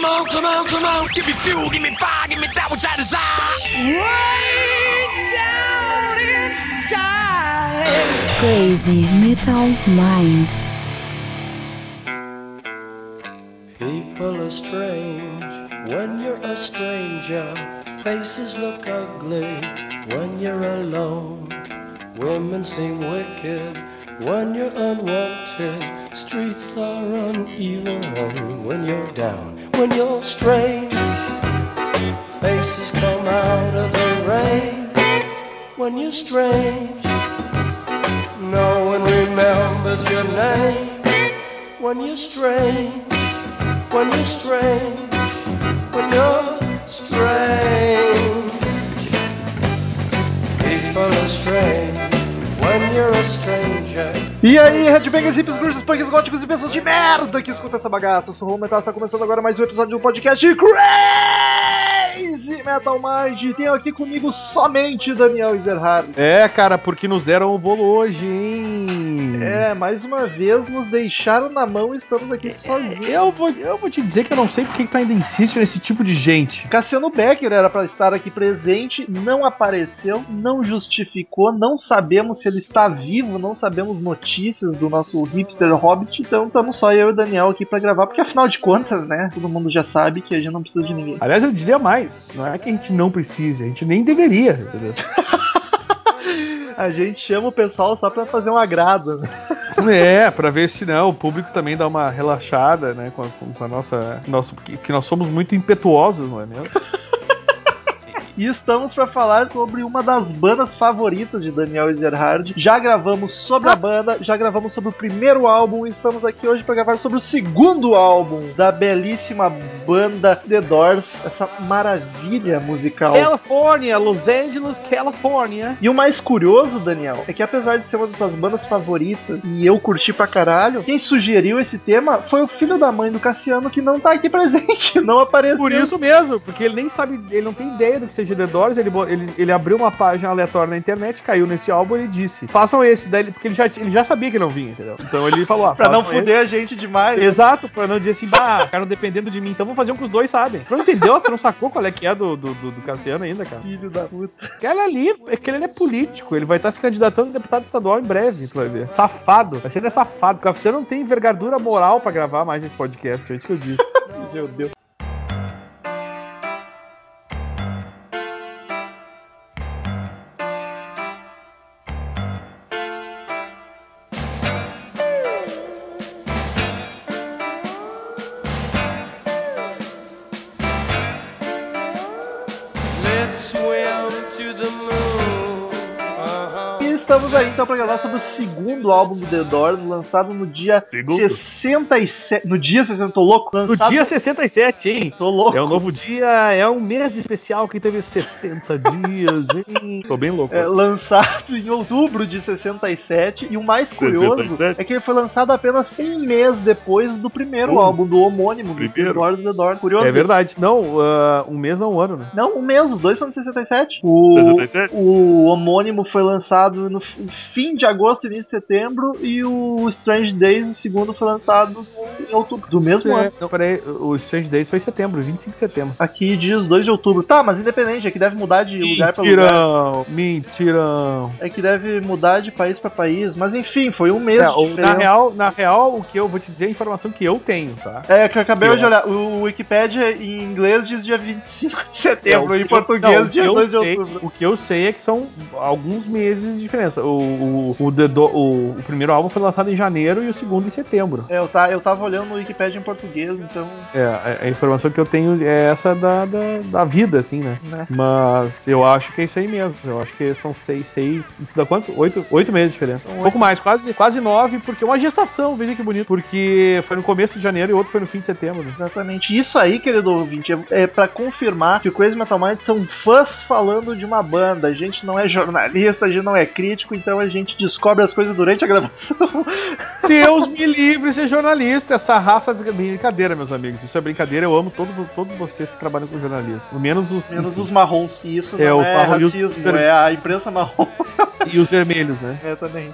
Come on, come on, come on. Give me fuel, give me fire, give me that which I desire. Way down inside. Crazy Metal Mind. People are strange when you're a stranger. Faces look ugly when you're alone. Women seem wicked when you're unwanted. Streets are uneven when you're down. When you're strange, faces come out of the rain. When you're strange, no one remembers your name. When you're strange when you're strange, when you're strange. People are strange when you're a stranger. E aí, headbangers, hips, grunges, punks, góticos e pessoas de merda que escuta essa bagaça. Eu sou o Metal, está começando agora mais um episódio do podcast Crazy Metal Mind. Tenho aqui comigo somente Daniel Ezerhard. É, cara, porque nos deram o bolo hoje, hein? É, mais uma vez nos deixaram na mão e estamos aqui sozinhos. Eu vou, eu vou te dizer que eu não sei porque que tu ainda insiste nesse tipo de gente. Cassiano Becker era para estar aqui presente, não apareceu, não justificou, não sabemos se ele está vivo, não sabemos notícias do nosso hipster hobbit, então estamos só eu e o Daniel aqui para gravar, porque afinal de contas, né, todo mundo já sabe que a gente não precisa de ninguém. Aliás, eu diria mais, não é que a gente não precise, a gente nem deveria, entendeu? A gente chama o pessoal só pra fazer um agrado. né? É, pra ver se não, o público também dá uma relaxada, né, com a, com a nossa, nosso, porque, porque nós somos muito impetuosos, não é mesmo? E estamos para falar sobre uma das bandas favoritas de Daniel Ezerhard. Já gravamos sobre a banda, já gravamos sobre o primeiro álbum e estamos aqui hoje para gravar sobre o segundo álbum da belíssima banda The Doors, essa maravilha musical. California, Los Angeles, California. E o mais curioso, Daniel, é que apesar de ser uma das tuas bandas favoritas e eu curti pra caralho, quem sugeriu esse tema foi o filho da mãe do Cassiano que não tá aqui presente, não apareceu. Por isso mesmo, porque ele nem sabe, ele não tem ideia do que seja The Doors, ele, ele, ele abriu uma página aleatória na internet, caiu nesse álbum e ele disse: façam esse, daí ele- porque ele já, ele já sabia que não vinha, entendeu? Então ele falou: ah, Pra não fuder a gente demais. Exato, pra não dizer assim, bah, ficaram dependendo de mim, então vamos fazer um que os dois sabem. Tu não entendeu? Tu não sacou qual é que é do, do, do, Cassiano ainda, cara? Filho da puta. Aquele ali, aquele ali é político, ele vai estar se candidatando a deputado estadual em breve, tu vai ver. Safado, ser ele é safado, porque o Cassiano não tem envergadura moral pra gravar mais esse podcast, é isso que eu digo. Meu Deus. Estamos aí então para gravar sobre o segundo álbum do The Doors, lançado no dia Segundo? 67. No dia 60, tô louco? No Lançado... dia 67, hein? Tô louco. É um novo dia, é um mês especial que teve 70 dias, hein? Tô bem louco. É, lançado em outubro de 67. E o mais curioso 67? é que ele foi lançado apenas um mês depois do primeiro Uh, álbum, do homônimo, do The primeiro? Doors, The Doors. Curioso. É isso. verdade. Não, ah, um mês não um ano, né? Não, um mês, os dois são de 67. O, 67? o homônimo foi lançado no fim de agosto, início de setembro, e o Strange Days, o segundo, foi lançado em outubro do mesmo ano. Não, peraí, o Strange Days foi em setembro, 25 de setembro. Aqui diz 2 de outubro. Tá, mas independente, é que deve mudar de lugar pra lugar. Mentirão, mentirão. É que deve mudar de país pra país. Mas enfim, foi um mês É, na, real, na real, o que eu vou te dizer é a informação que eu tenho, tá? É, que eu acabei Que de olhar. O Wikipedia em inglês diz dia 25 de setembro, É, em que eu- português não, dia eu 2 de outubro. O que eu sei é que são alguns meses de diferença. O, o, The Do- o- o primeiro álbum foi lançado em janeiro e o segundo em setembro. É, eu, tá, eu tava olhando no Wikipedia em português, então. É, a, a informação que eu tenho é essa da, da, da vida, assim, né? Né? Mas eu acho que é isso aí mesmo. Eu acho que são seis, seis. Isso dá quanto? Oito, oito meses de diferença. Um pouco mais, quase, quase nove, porque é uma gestação, veja que bonito. Porque foi no começo de janeiro e outro foi no fim de setembro. né? Exatamente. Isso aí, querido ouvinte, é, é para confirmar que o Crazy Metal Mind são fãs falando de uma banda. A gente não é jornalista, a gente não é crítico, então a gente descobre as coisas durante a gravação. Deus me livre ser jornalista, essa raça de brincadeira, meus amigos. Isso é brincadeira, eu amo todo, todos vocês que trabalham com jornalismo. Menos os. Menos enfim, os marrons. E isso É, não é e os- racismo, é a imprensa marrom. E os vermelhos, né? É também.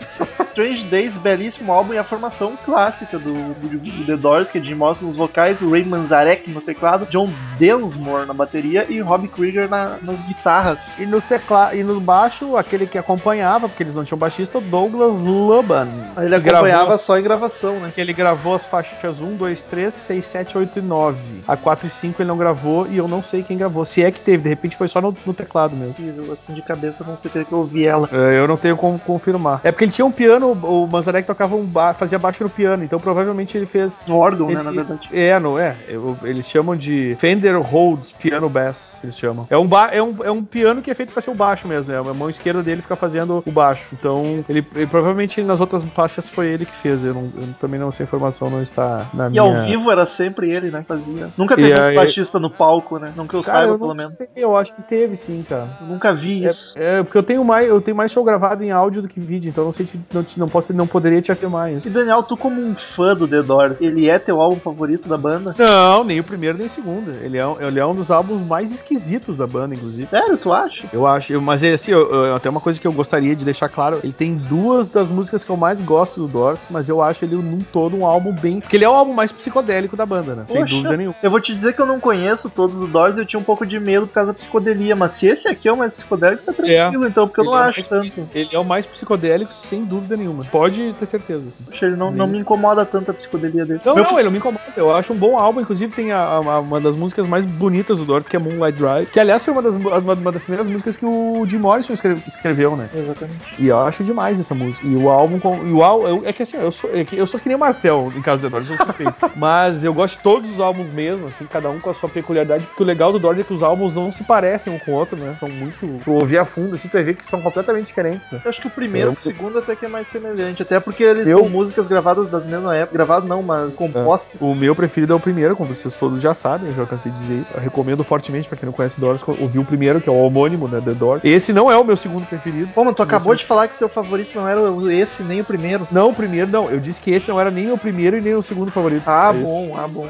Strange Days, belíssimo álbum e a formação clássica do, do, do The Doors, que é Jim Morrison nos vocais, o Ray Manzarek no teclado, John Densmore na bateria e Rob Krieger na- nas guitarras. E no teclado e no baixo, aquele que acompanhava, porque eles não tinham baixista, o Douglas Luban. Ele gravou acompanhava as- só em gravação, né? Que ele gravou as faixas 1, 2, 3, 6, 7, 8 e 9. A 4 e 5 ele não gravou e eu não sei quem gravou. Se é que teve, de repente foi só no, no teclado mesmo. Assim de cabeça, não sei que eu ouvi ela. É, Eu não tenho como confirmar. É porque ele tinha um piano, o Manzarek tocava um ba fazia baixo no piano, então provavelmente ele fez. No órgão, Ele, né, na verdade. É, não é. Eu- eles chamam de Fender Rhodes Piano Bass, eles chamam. É um, ba é um, é um piano que é feito pra ser o baixo mesmo, é a mão esquerda dele fica fazendo o baixo. Então, ele, ele- provavelmente nas outras faixas foi ele que fez. Eu, não- eu também não sei a informação, não está na E minha. ao vivo era sempre ele, né? Fazia. Nunca teve E um baixista no palco, né? Não que eu Cara, saiba, eu pelo menos. sei, eu acho que teve sim, cara. Eu nunca vi isso. É, é, porque eu tenho mais, eu tenho mais show gravado em áudio do que vídeo, então não sei te, não, te- não posso, não poderia te afirmar isso. E Daniel, tu como um fã do The Doors, ele é teu álbum favorito da banda? Não, nem o primeiro nem o segundo. Ele é, um- ele é um dos álbuns mais esquisitos da banda, inclusive. Sério, tu acha? Eu acho, eu- mas é assim, eu, eu- até uma coisa que eu gostaria de deixar claro, ele tem duas das músicas que eu mais gosto do Doors, mas eu acho ele num todo um álbum bem, porque ele é o álbum mais psicodélico da banda, né? Sem Poxa. dúvida nenhuma. Eu vou te dizer que eu não conheço todos os Doors eu tinha um pouco de medo por causa da psicodelia, mas se esse aqui é o mais psicodélico, tá tranquilo então, porque eu Ele não é acho mais- tanto. Ele é o mais psicodélico, sem dúvida nenhuma. Pode ter certeza. assim. Poxa, ele não, não me incomoda tanto a psicodelia dele. Não, Meu- não, ele não me incomoda. Eu acho um bom álbum. Inclusive, tem a- a- uma das músicas mais bonitas do Doors, que é Moonlight Drive. Que, aliás, foi uma das, uma, uma das primeiras músicas que o Jim Morrison escreve- escreveu, né? Exatamente. E eu acho demais essa música. E o álbum. com- E o álbum é que assim, eu sou, é que eu sou que nem o Marcel, em caso do Doors, eu sou suspeito. Mas eu gosto de todos os álbuns mesmo, assim, cada um com a sua peculiaridade. Porque o legal do Doors é que os álbuns não se parecem um com o outro, né? São muito. Tu ouvir a fundo, assim, tu vai ver que são completamente diferentes, né? Eu acho que o primeiro Eu- e o segundo até que é mais semelhante, até porque eles Eu- são músicas gravadas da mesma época, gravadas não, mas compostas. O meu preferido é o primeiro, como vocês todos já sabem, eu já cansei de dizer. Eu recomendo fortemente pra quem não conhece Doors, ouvir o primeiro, que é o homônimo, né? The Doors. Esse não é o meu segundo preferido. Pô, mas tu acabou de falar que teu favorito não era o- esse nem o primeiro. Não, o primeiro não. Eu disse que esse não era nem o primeiro e nem o segundo favorito. Ah, É isso. bom, ah, bom.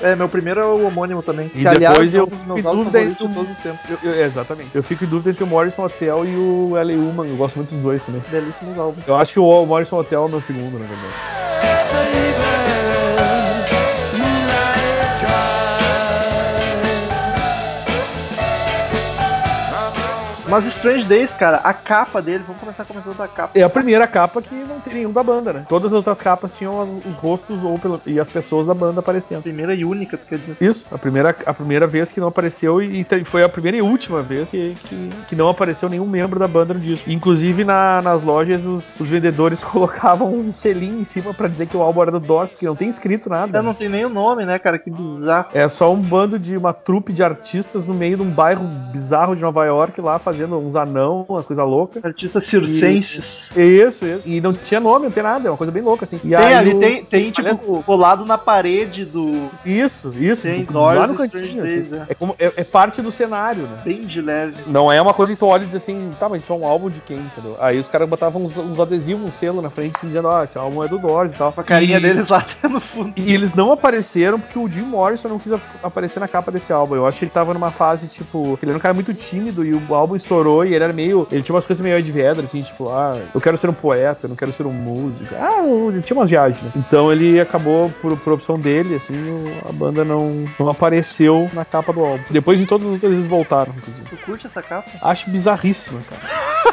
É, meu primeiro é o homônimo também. E depois é eu fico em dúvida entre tempos. Eu- eu- exatamente. Eu fico em dúvida entre o Morrison Hotel e o L.A. Woman. Eu gosto muito dos dois também. Belíssimos álbuns. Eu acho que o Morrison Hotel é o meu segundo, na verdade. Mas Strange Days, cara, a capa dele, vamos começar começando da capa. É a primeira capa que não tem nenhum da banda, né? Todas as outras capas tinham as- os rostos ou pelo- e as pessoas da banda aparecendo. Primeira e única, tu quer dizer. Isso, a primeira, a primeira vez que não apareceu e, e foi a primeira e última vez que, que, que não apareceu nenhum membro da banda no disco. Inclusive na- nas lojas os, os vendedores colocavam um selinho em cima pra dizer que o álbum era do Doors, porque não tem escrito nada. É, não tem nem o nome, né, cara? Que bizarro. É só um bando de uma trupe de artistas no meio de um bairro bizarro de Nova York lá fazendo uns anão, umas coisas loucas. Artistas circenses. Isso, isso. E não tinha nome, não tem nada, é uma coisa bem louca assim. E Tem aí ali, o- tem, tem tipo, Aliás, o- colado na parede do. Isso, isso. Tem do- lá no e cantinho. Assim. Days, É, como, é, é parte do cenário, né? Bem de leve. Não é uma coisa que tu olha e diz assim, tá, mas isso é um álbum de quem, entendeu? Aí os caras botavam uns, uns adesivos, um selo na frente, assim, dizendo, ó, esse álbum é do Doors e tal. Com a carinha e, deles lá até no fundo. E eles não apareceram porque o Jim Morrison não quis ap- aparecer na capa desse álbum. Eu acho que ele tava numa fase, tipo, ele era um cara muito tímido e o álbum estourou e ele era meio. Ele tinha umas coisas meio de vedra, assim, tipo, ah, eu quero ser um poeta, eu não quero ser um músico. Ah, ele tinha umas viagens, né? Então ele acabou, por, por opção dele, assim, a banda não, não apareceu na capa do álbum. Depois em todas as outras eles voltaram, inclusive. Tu curte essa capa? Acho bizarríssima, cara.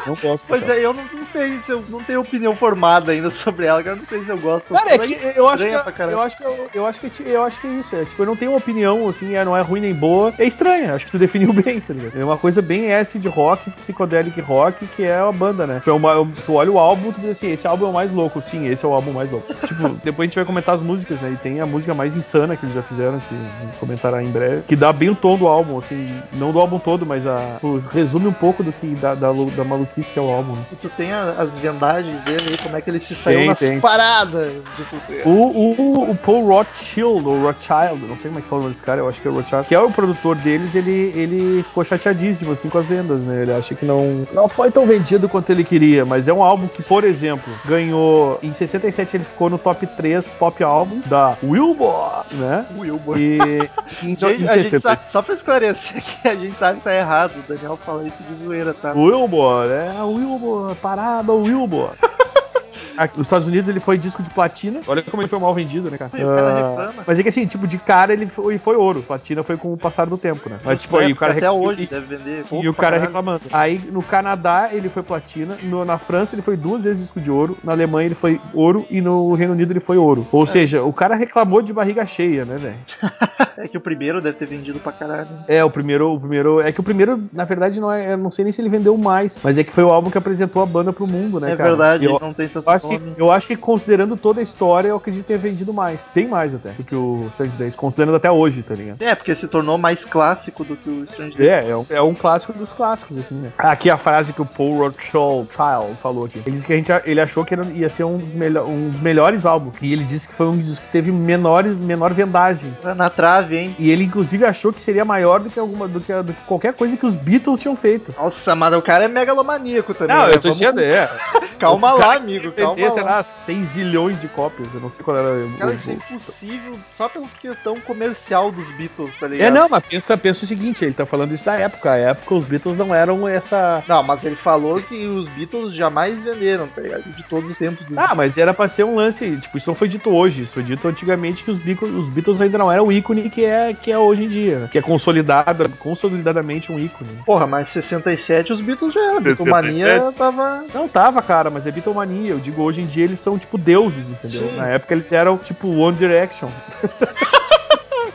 Não gosto. Pois cara. é, eu não, não sei se eu não tenho opinião formada ainda sobre ela, cara. eu Não sei se eu gosto. Cara, é Mas que eu acho que, estranha pra caralho. eu acho que eu, eu acho que eu acho que é isso. É, tipo, eu não tenho uma opinião assim, é, não é ruim nem boa. É estranha. Acho que tu definiu bem, tá ligado? É uma coisa bem acid rock, psychedelic rock, que é a banda, né? Tu, é uma- tu olha o álbum, tu diz assim, esse álbum é o mais louco. Sim, esse é o álbum mais louco. tipo, depois a gente vai comentar as músicas, né? E tem a música mais insana que eles já fizeram, que vamos comentar em breve, que dá bem o tom do álbum, assim, não do álbum todo, mas a tipo, resume um pouco do que da, da, da maluquice que é o álbum. né? E tu tem a- as vendagens dele aí, como é que ele se saiu Tem, nas tem. paradas de sucesso. O, o, o Paul Rothschild, ou Rothschild, não sei como é que fala o nome desse cara, eu acho que é o Rothschild, que é o produtor deles, ele, ele ficou chateadíssimo, assim, com as vendas, né? Ele acha que não, não foi tão vendido quanto ele queria, mas é um álbum que, por exemplo, ganhou, em 67 ele ficou no top 3 pop álbum da Billboard, né? Wilbur. E em, Gente, em a gente 60, sabe, só pra esclarecer que a gente sabe que tá errado. O Daniel fala isso de zoeira, tá? Wilbur, é a Wilbur, parada Wilbur. Nos Estados Unidos ele foi disco de platina. Olha como ele foi mal vendido, né, cara? O cara reclama. mas é que assim, tipo, de cara ele foi, foi ouro. Platina foi com o passar do tempo, né? Mas, tipo, aí o cara até hoje e- deve vender. E o cara reclamando. Aí no Canadá ele foi platina, no- na França ele foi duas vezes disco de ouro, na Alemanha ele foi ouro e no Reino Unido ele foi ouro. Ou seja, o cara reclamou de barriga cheia, né, velho? É que o primeiro deve ter vendido pra caralho. É, o primeiro, o primeiro. É que o primeiro, na verdade, não é. Eu não sei nem se ele vendeu mais. Mas é que foi o álbum que apresentou a banda pro mundo, né, é cara? verdade, Eu, ele não tem tanto eu acho, que, eu acho que considerando toda a história, eu acredito ter vendido mais. Tem mais até do que o Strange Days, considerando até hoje, tá ligado? É, porque se tornou mais clássico do que o Strange Days. É, é um, é um clássico dos clássicos, assim, né? Aqui a frase que o Paul Rothschild Child falou aqui. Ele disse que a gente, ele achou que ia ser um dos, um dos melhores álbuns. E ele disse que foi um dos que teve menor, menor vendagem. Tá Na trave, hein? E ele, inclusive, achou que seria maior do que, alguma, do que, do que qualquer coisa que os Beatles tinham feito. Nossa, mas o cara é megalomaníaco também. Não, né? eu tô Vamos dizendo, é. Calma lá, amigo, calma vendeu, sei lá. lá, 6 zilhões de cópias. Eu não sei qual era o. Cara, o- isso é impossível só pela questão comercial dos Beatles, tá ligado? É, não, mas pensa, pensa o seguinte, ele tá falando isso da época. A época os Beatles não eram essa. Não, mas ele falou que os Beatles jamais venderam, tá ligado? De todos os tempos. Ah, mas era pra ser um lance, tipo, isso não foi dito hoje, isso foi dito antigamente que os Beatles, os Beatles ainda não eram o ícone que é, que é hoje em dia, que é consolidada, consolidadamente um ícone. Porra, mas 67 os Beatles já eram. 67? Beatlemania tava. Não tava, cara, mas é Beatlemania. Eu digo, hoje em dia eles são tipo deuses, entendeu? Sim. Na época eles eram tipo One Direction.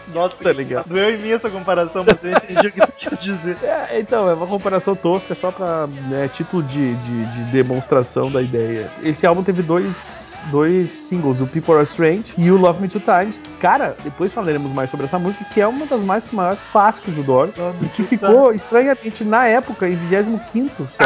Nossa, Tá ligado? doeu em mim essa comparação, mas eu entendi o que tu quis dizer. É, então, é uma comparação tosca só pra né, título de, de, de demonstração da ideia. Esse álbum teve dois, dois singles, o People Are Strange e o Love Me Two Times, que, cara, depois falaremos mais sobre essa música, que é uma das mais maiores clássicos do Doors, e que ficou estranhamente na época em 25 só.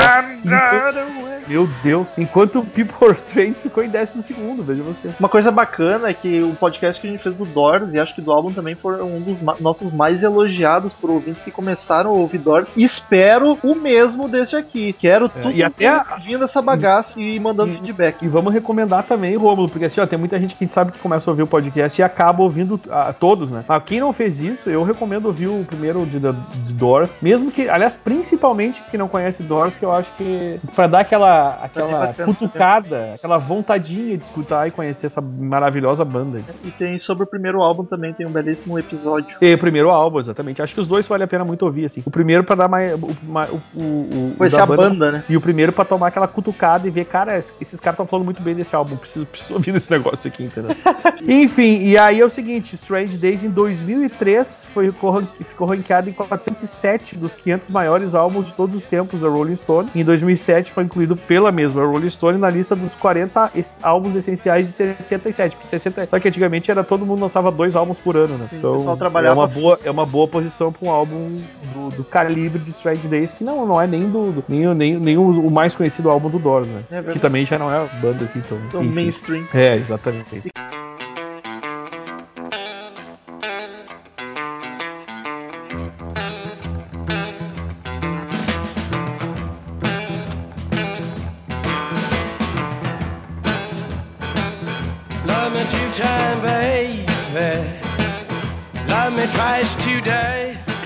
Meu Deus, enquanto o People Are Strange ficou em 12 segundo, veja você. Uma coisa bacana é que o podcast que a gente fez do Doors, e acho que do álbum também, um dos ma- nossos mais elogiados por ouvintes que começaram a ouvir Doors. E espero o mesmo desse aqui. Quero É, tudo e até vindo essa bagaça e mandando Hum. feedback. E vamos recomendar também, Rômulo, porque assim, ó, tem muita gente que a gente sabe que começa a ouvir o podcast e acaba ouvindo a, todos, né? Mas quem não fez isso, eu recomendo ouvir o primeiro de, de Doors, mesmo que, aliás, principalmente quem não conhece Doors, que eu acho que pra dar aquela, aquela cutucada, aquela vontadinha de escutar e conhecer essa maravilhosa banda. E tem sobre o primeiro álbum também, tem um belíssimo episódio. E o primeiro álbum, exatamente. Acho que os dois vale a pena muito ouvir, assim. O primeiro pra dar mais. O, o, o, o, da a banda, né? E o primeiro pra tomar aquela cutucada e ver, cara, es- esses caras estão falando muito bem desse álbum, preciso, preciso ouvir esse negócio aqui, entendeu? Enfim, e aí é o seguinte, Strange Days em 2003 foi, ficou, ranqueado em 407 dos 500 maiores álbuns de todos os tempos da Rolling Stone. Em 2007 foi incluído pela mesma Rolling Stone na lista dos 40 es- álbuns essenciais de 67. Porque 60, só que antigamente era todo mundo lançava dois álbuns por ano, né? Sim, o Então é trabalhava- uma boa, é uma boa posição pra um álbum do, do calibre de Strange Days, que não, não é nem do, do- nem, o- nem, nem o, o mais conhecido álbum do Doors, né? É que também já não é banda assim, então. Então, enfim. mainstream. É, exatamente. Love Love me twice today.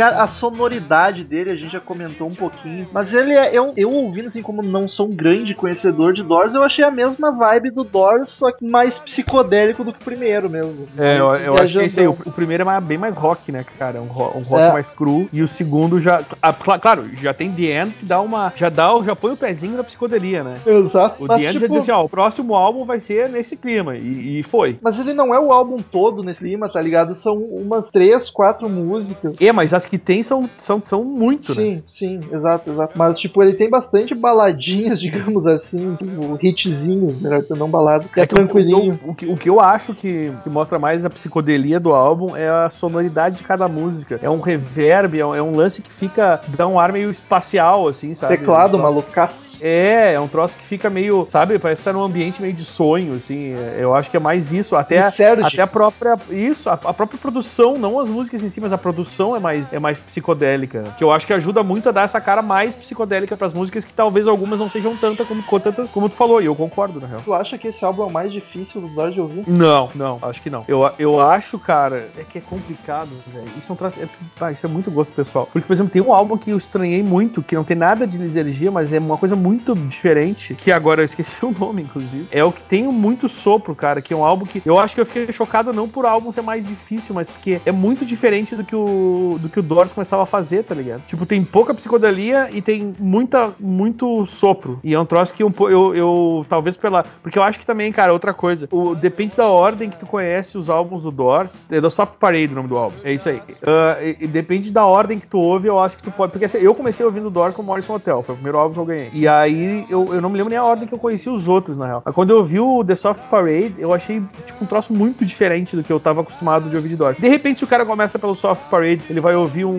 Cara, a sonoridade dele a gente já comentou um pouquinho, mas ele é. Eu, eu ouvindo assim, como não sou um grande conhecedor de Doors, eu achei a mesma vibe do Doors, só que mais psicodélico do que o primeiro mesmo. É, eu, eu acho que é isso aí. O, o primeiro é bem mais rock, né, cara? É Um, ro- um rock É. mais cru. E o segundo já. cla- claro, já tem The End que dá uma. Já dá, já põe o pezinho na psicodelia, né? Exato. O Mas, The End já tipo, diz assim, ó, o próximo álbum vai ser nesse clima. E, e foi. mas ele não é o álbum todo nesse clima, tá ligado? São umas três, quatro músicas. É, mas as que tem são, são, são muito, né? Sim, sim, exato, exato. Mas, tipo, ele tem bastante baladinhas, digamos assim, tipo, hitzinhos, melhor dizer, não balada. É, que o- tranquilinho. O, que, o que eu acho que, que mostra mais a psicodelia do álbum é a sonoridade de cada música. É um reverb, é um, é um lance que fica. dá um ar meio espacial, assim, sabe? Teclado, um troço- malucaço. É, é um troço que fica meio, sabe, parece que tá num ambiente meio de sonho, assim. É, Eu acho que é mais isso, até, até a própria. Isso, a, a própria produção, não as músicas em si, mas a produção é mais, é mais psicodélica. Que eu acho que ajuda muito a dar essa cara mais psicodélica pras músicas, que talvez algumas não sejam tanta como, tantas como tu falou, e eu concordo, na real. Tu acha que esse álbum é o mais difícil dos Doors de ouvir? Não, não, acho que não. Eu, eu acho, cara, é que é complicado, velho. Isso, é um é, ah, isso é muito gosto pessoal. Porque, por exemplo, tem um álbum que eu estranhei muito, que não tem nada de lisergia, mas é uma coisa muito diferente, que agora eu esqueci o nome, inclusive. É o que tem muito sopro, cara, que é um álbum que eu acho que eu fiquei chocado não por álbum ser mais difícil, mas porque é muito diferente do que o do que o Doors começava a fazer, tá ligado? Tipo, tem pouca psicodelia e tem muita muito sopro. E é um troço que po- eu, eu talvez pela, porque eu acho que também, cara, outra coisa, o, depende da ordem que tu conhece os álbuns do Doors, é do Soft Parade o nome do álbum. É isso aí. Ah, e- depende da ordem que tu ouve, eu acho que tu pode, porque assim, eu comecei ouvindo Doors com Morrison Hotel, foi o primeiro álbum que eu ganhei. E aí eu, eu não me lembro nem a ordem que eu conheci os outros, na real. Quando eu ouvi o The Soft Parade, eu achei tipo um troço muito diferente do que eu tava acostumado de ouvir de Doors. De repente, se o cara começa pelo Soft Parade, ele vai ouvir um,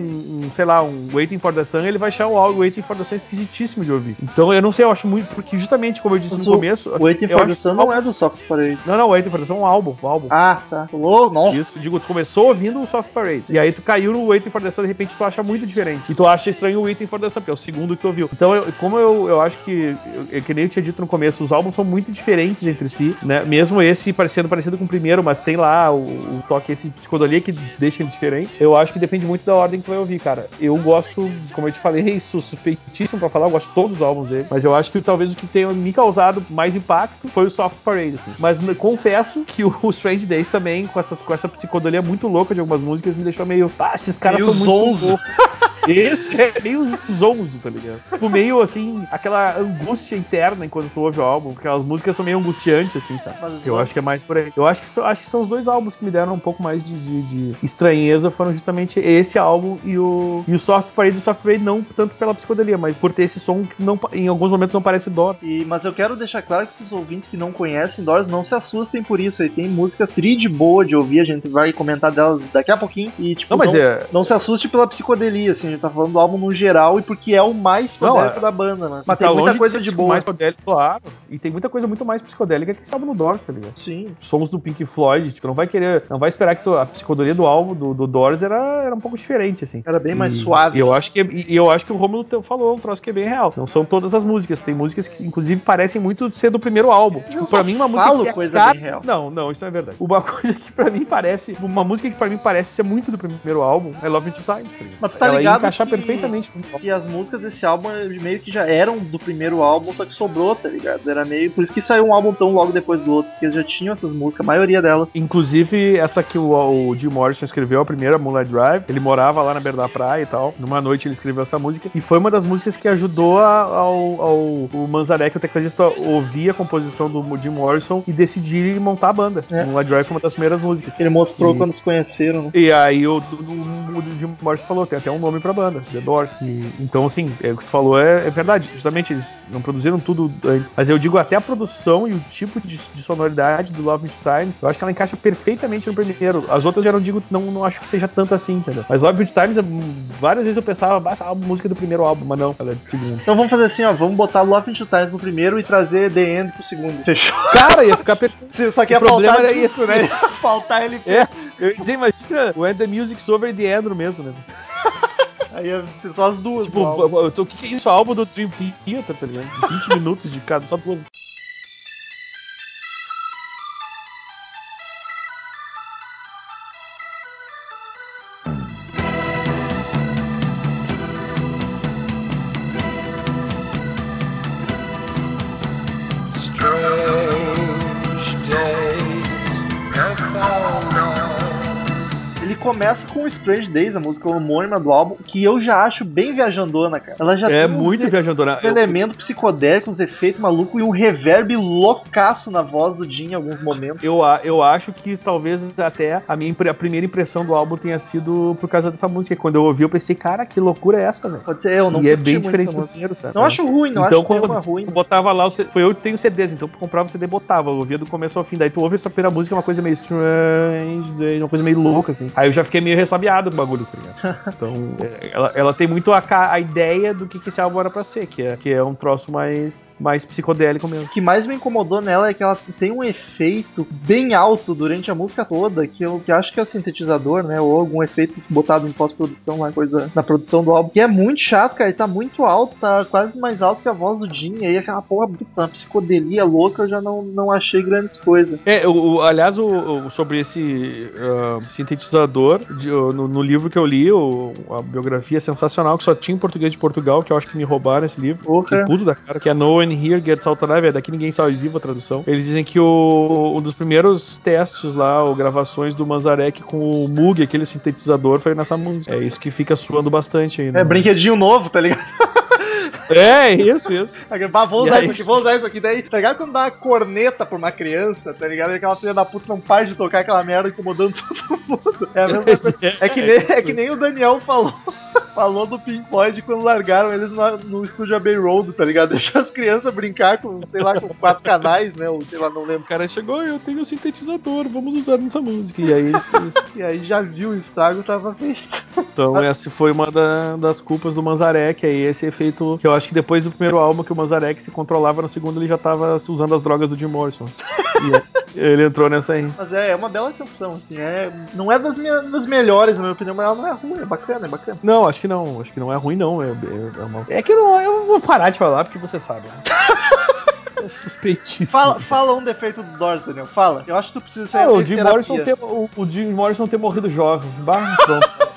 um, sei lá, um Waiting for the Sun, ele vai achar o álbum Waiting for the Sun esquisitíssimo de ouvir. Então eu não sei, eu acho muito, porque justamente como eu disse Mas no o começo. O Waiting for the Sun não é do Soft Parade. Não, não, Waiting for the Sun é um álbum, um álbum. Ah, tá. Falou? Nossa. Isso, digo, tu começou ouvindo o Soft Parade. E aí tu caiu no Waiting for the Sun, de repente tu acha muito diferente. E tu acha estranho o Waiting for the Sun, porque é o segundo que tu ouviu. Então, eu- como eu, eu acho que, eu, que nem eu tinha dito no começo, os álbuns são muito diferentes entre si, né? Mesmo esse parecendo parecido com o primeiro, mas tem lá o, o toque, esse psicodelia que deixa ele diferente. Eu acho que depende muito da ordem que vai ouvir, cara. Eu gosto, como eu te falei, sou suspeitíssimo pra falar, eu gosto de todos os álbuns dele. Mas eu acho que talvez o que tenha me causado mais impacto foi o Soft Parade, assim. Mas confesso que o Strange Days também, com, essas, com essa psicodelia muito louca de algumas músicas, me deixou meio. Ah, esses caras Meio são muito. zonzo. loucos." Isso, é meio zonzo, tá ligado? Tipo, meio assim, aquela angústia interna enquanto tu ouve o álbum, porque as músicas são meio angustiantes, assim, sabe? Mas Eu acho que é mais por aí. Eu acho que, são, acho que são os dois álbuns que me deram um pouco mais de, de- de estranheza, foram justamente esse álbum e o, e o Soft Parade. O Soft Parade não tanto pela psicodelia, mas por ter esse som que não, em alguns momentos não parece dó. E, mas eu quero deixar claro que os ouvintes que não conhecem Doors não se assustem por isso. Aí tem músicas tri de boa de ouvir, a gente vai comentar delas daqui a pouquinho. E, tipo, Não, mas é. não se assuste pela psicodelia, assim, a gente tá falando do álbum no geral e porque é o mais Não, psicodélico é- da banda, né? Mas tá tem muita coisa ser, de tipo, boa. Mais psicodélico, claro. E tem muita coisa muito mais psicodélica que esse álbum no Doors, tá ligado? Sim. sons do Pink Floyd, tipo, não vai querer, não vai esperar que tu- a psicodelia do álbum do, do Doors era, era um pouco diferente, assim. Era bem mais E- suave. E eu acho que e eu acho que o Romulo falou um troço que é bem real. Não são todas as músicas, tem músicas que inclusive parecem muito ser do primeiro álbum. Tipo, Eu para só mim uma música falo que é coisa cara- bem real. Não, não, isso não é verdade. Uma coisa que pra mim parece, uma música que pra mim parece ser muito do primeiro álbum, é Love Me Two Times, tá? Mas tu tá Ela ligado encaixar que- perfeitamente. E as músicas desse álbum meio que já eram do primeiro álbum, só que sobrou, tá ligado? Era meio. Por isso que saiu um álbum tão logo depois do outro, porque eles já tinham essas músicas, a maioria delas. Inclusive, essa que o, o Jim Morrison escreveu, a primeira, Moonlight Drive, ele morava lá na beira da praia e tal. Numa noite ele escreveu essa música. E foi uma das músicas que ajudou a- ao, ao o Manzarek, o tecladista, ouvir a composição do Jim Morrison e decidir montar a banda. É. Moonlight Drive foi uma das primeiras músicas. Ele mostrou E- quando se conheceram, né? E aí o, o, o Jim Morrison falou, tem até um nome pra banda, The Doors. E, então, assim, é, o que tu falou é, é verdade. Justamente, eles não produziram tudo antes. Mas eu digo até a produção e o tipo de, de sonoridade do Love Me Times, eu acho que ela encaixa perfeitamente no primeiro. As outras eu já não digo, não, não acho que seja tanto assim, entendeu? Mas Love Two Times, é, várias vezes eu pensava, "Ah, essa música é do primeiro álbum, mas não, ela é do segundo. Então vamos fazer assim, ó, vamos botar Love in Two Times no primeiro e trazer The End pro segundo. Fechou? Cara, ia ficar perfeito. Só que ia O problema faltar era disco, né? Ia faltar ele. É, eu dizer, imagina, When the Music's Over the End mesmo, né? Aí ia ser só as duas. Tipo, o que, que é isso? Álbum do Dream Theater, tá ligado? 20 minutos de cada, só duas. Começa com Strange Days, a música homônima do álbum, que eu já acho bem viajandona, cara. Ela já É muito viajandona. uns Eu- elementos psicodélicos, uns efeitos malucos e um reverb loucaço na voz do Jim em alguns momentos. Eu, eu acho que talvez até a minha a primeira impressão do álbum tenha sido por causa dessa música. Quando eu ouvi, eu pensei, cara, que loucura é essa, velho? Pode ser, eu não E é bem diferente do primeiro, sabe? Não acho ruim, não então, acho quando uma tu ruim. botava lá, foi eu que tenho CDs, então tu comprava o CD botava. Eu ouvia do começo ao fim. Daí tu ouve essa primeira música, uma coisa meio strange, uma coisa meio louca, assim. Aí eu já fiquei meio ressabiado com o bagulho, tá ligado? Então, ela, ela tem muito a, a ideia do que, que esse álbum era pra ser, que é, que é um troço mais, mais psicodélico mesmo. O que mais me incomodou nela é que ela tem um efeito bem alto durante a música toda, que eu que acho que é o sintetizador, né? Ou algum efeito botado em pós-produção, lá, coisa na produção do álbum. Que é muito chato, cara. Ele tá muito alto, tá quase mais alto que a voz do Jim. E aí aquela porra, puta, uma psicodelia louca, eu já não, não achei grandes coisas. É, o, o- aliás, o, o- sobre esse ah, sintetizador, de- no, no livro que eu li, o- a biografia é sensacional, que só tinha em português de Portugal, que eu acho que me roubaram esse livro. Que puto da cara, que é No One Here Gets Out Alive, é daqui ninguém sai vivo a tradução. Eles dizem que o, um dos primeiros testes lá, ou gravações do Manzarek com o Moog, aquele sintetizador, foi nessa música. É isso que fica suando bastante aí. É né? brinquedinho novo, tá ligado? É, isso, isso. Bah, vou E usar aí? isso aqui, vou usar isso aqui. Daí, tá ligado quando dá uma corneta pra uma criança, tá ligado? E aquela filha da puta não para de tocar aquela merda incomodando todo mundo. É a mesma coisa. É que nem, é que nem o Daniel falou. Falou do Pink Floyd quando largaram eles no, no estúdio Abbey Road, tá ligado? Deixou as crianças brincar com, sei lá, com quatro canais, né? Ou sei lá, não lembro. O cara chegou, eu tenho um sintetizador, vamos usar nessa música. E aí, E aí já viu o estrago, tava feito. Então, essa foi uma da- das culpas do Manzarek aí, esse efeito que eu acho que depois do primeiro álbum que o Manzarek se controlava, no segundo ele já tava usando as drogas do Jim Morrison. E aí, ele entrou nessa aí. Mas é, é uma bela canção, assim. É, não é das, minhas, das melhores, na minha opinião, mas ela não é ruim, é bacana, é bacana. Não, acho que não, acho que não é ruim não, é, é, é uma... É que eu, não, eu vou parar de falar porque você sabe, né? É suspeitíssimo. Fala, fala um defeito do Doors, Daniel. Fala. Eu acho que tu precisa sair Ah, o Jim. Morrison ter, o, o Jim Morrison ter morrido jovem. Bah, pronto.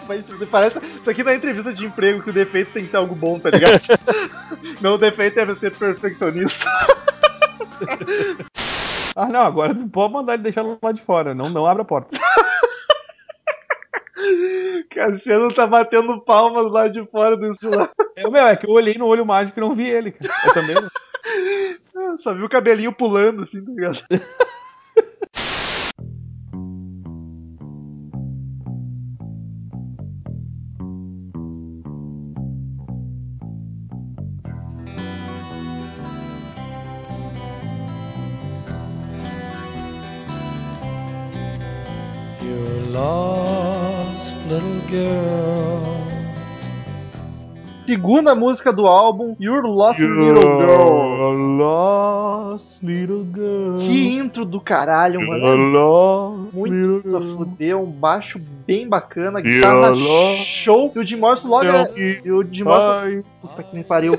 Parece, isso aqui não é entrevista de emprego que o defeito tem que ser algo bom, tá ligado? não, o defeito é ser perfeccionista. Ah, não, agora tu pode mandar ele deixar lá de fora, não, não abre a porta. Cassiano tá batendo palmas lá de fora do celular. É, meu, é que eu olhei no olho mágico e não vi ele, cara. Eu também não. Só viu o cabelinho pulando assim, tá ligado? Segunda música do álbum, Your Lost Little Girl. lost little girl. Que intro do caralho, mano. You're lost Muito fuder, um baixo bem bacana, guitarra show. E o Jim Morrison logo é... E o Jim Morrison... Puta que me pariu.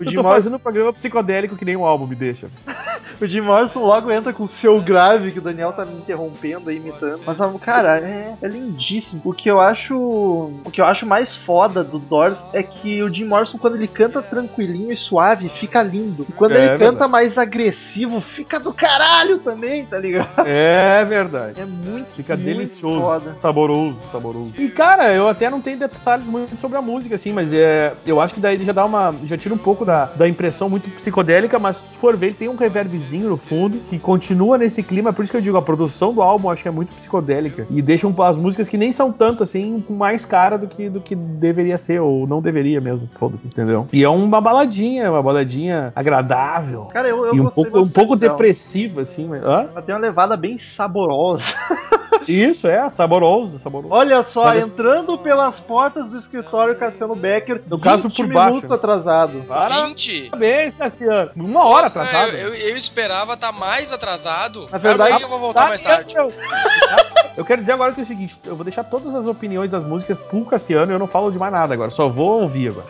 O Eu Jim, tô Morrison, fazendo um programa psicodélico que nem um álbum me deixa. o Jim Morrison logo entra com o seu grave, que o Daniel tá me interrompendo aí, imitando. Mas, cara, é, é lindíssimo. O que eu acho. O que eu acho mais foda do Doors é que o Jim Morrison, quando ele canta tranquilinho e suave, fica lindo. E quando É, ele é canta verdade. mais agressivo, fica do caralho também, tá ligado? É verdade. É muito Fica muito delicioso, foda. saboroso, saboroso. E cara, eu até não tenho detalhes muito sobre a música, assim, mas é, eu acho que daí ele já dá uma. Já tira um pouco da, da impressão muito psicodélica, mas se for ver, ele tem um reverbzinho no fundo que continua nesse clima. Por isso que eu digo, a produção do álbum eu acho que é muito psicodélica. E deixa um- as músicas que nem são tanto assim, com mais cara do que, do que deveria ser, ou não deveria mesmo, foda-se, entendeu? E é uma baladinha, uma baladinha agradável. Cara, eu, eu e um gostei pouco, um pouco dela. depressiva, assim, mas. Hã? Ela tem uma levada bem saborosa. Isso, é, saboroso, saboroso. Olha só, Mas- entrando pelas portas do escritório Cassiano Becker, No caso, 20 por baixo. minutos atrasado. 20? Parabéns, Cassiano. Uma hora Ah, atrasado. eu, eu, eu esperava estar mais atrasado. Na verdade- Amanhã eu vou voltar mais tarde. Eu, eu quero dizer agora que é o seguinte: eu vou deixar todas as opiniões das músicas pro Cassiano e eu não falo de mais nada agora, só vou ouvir agora.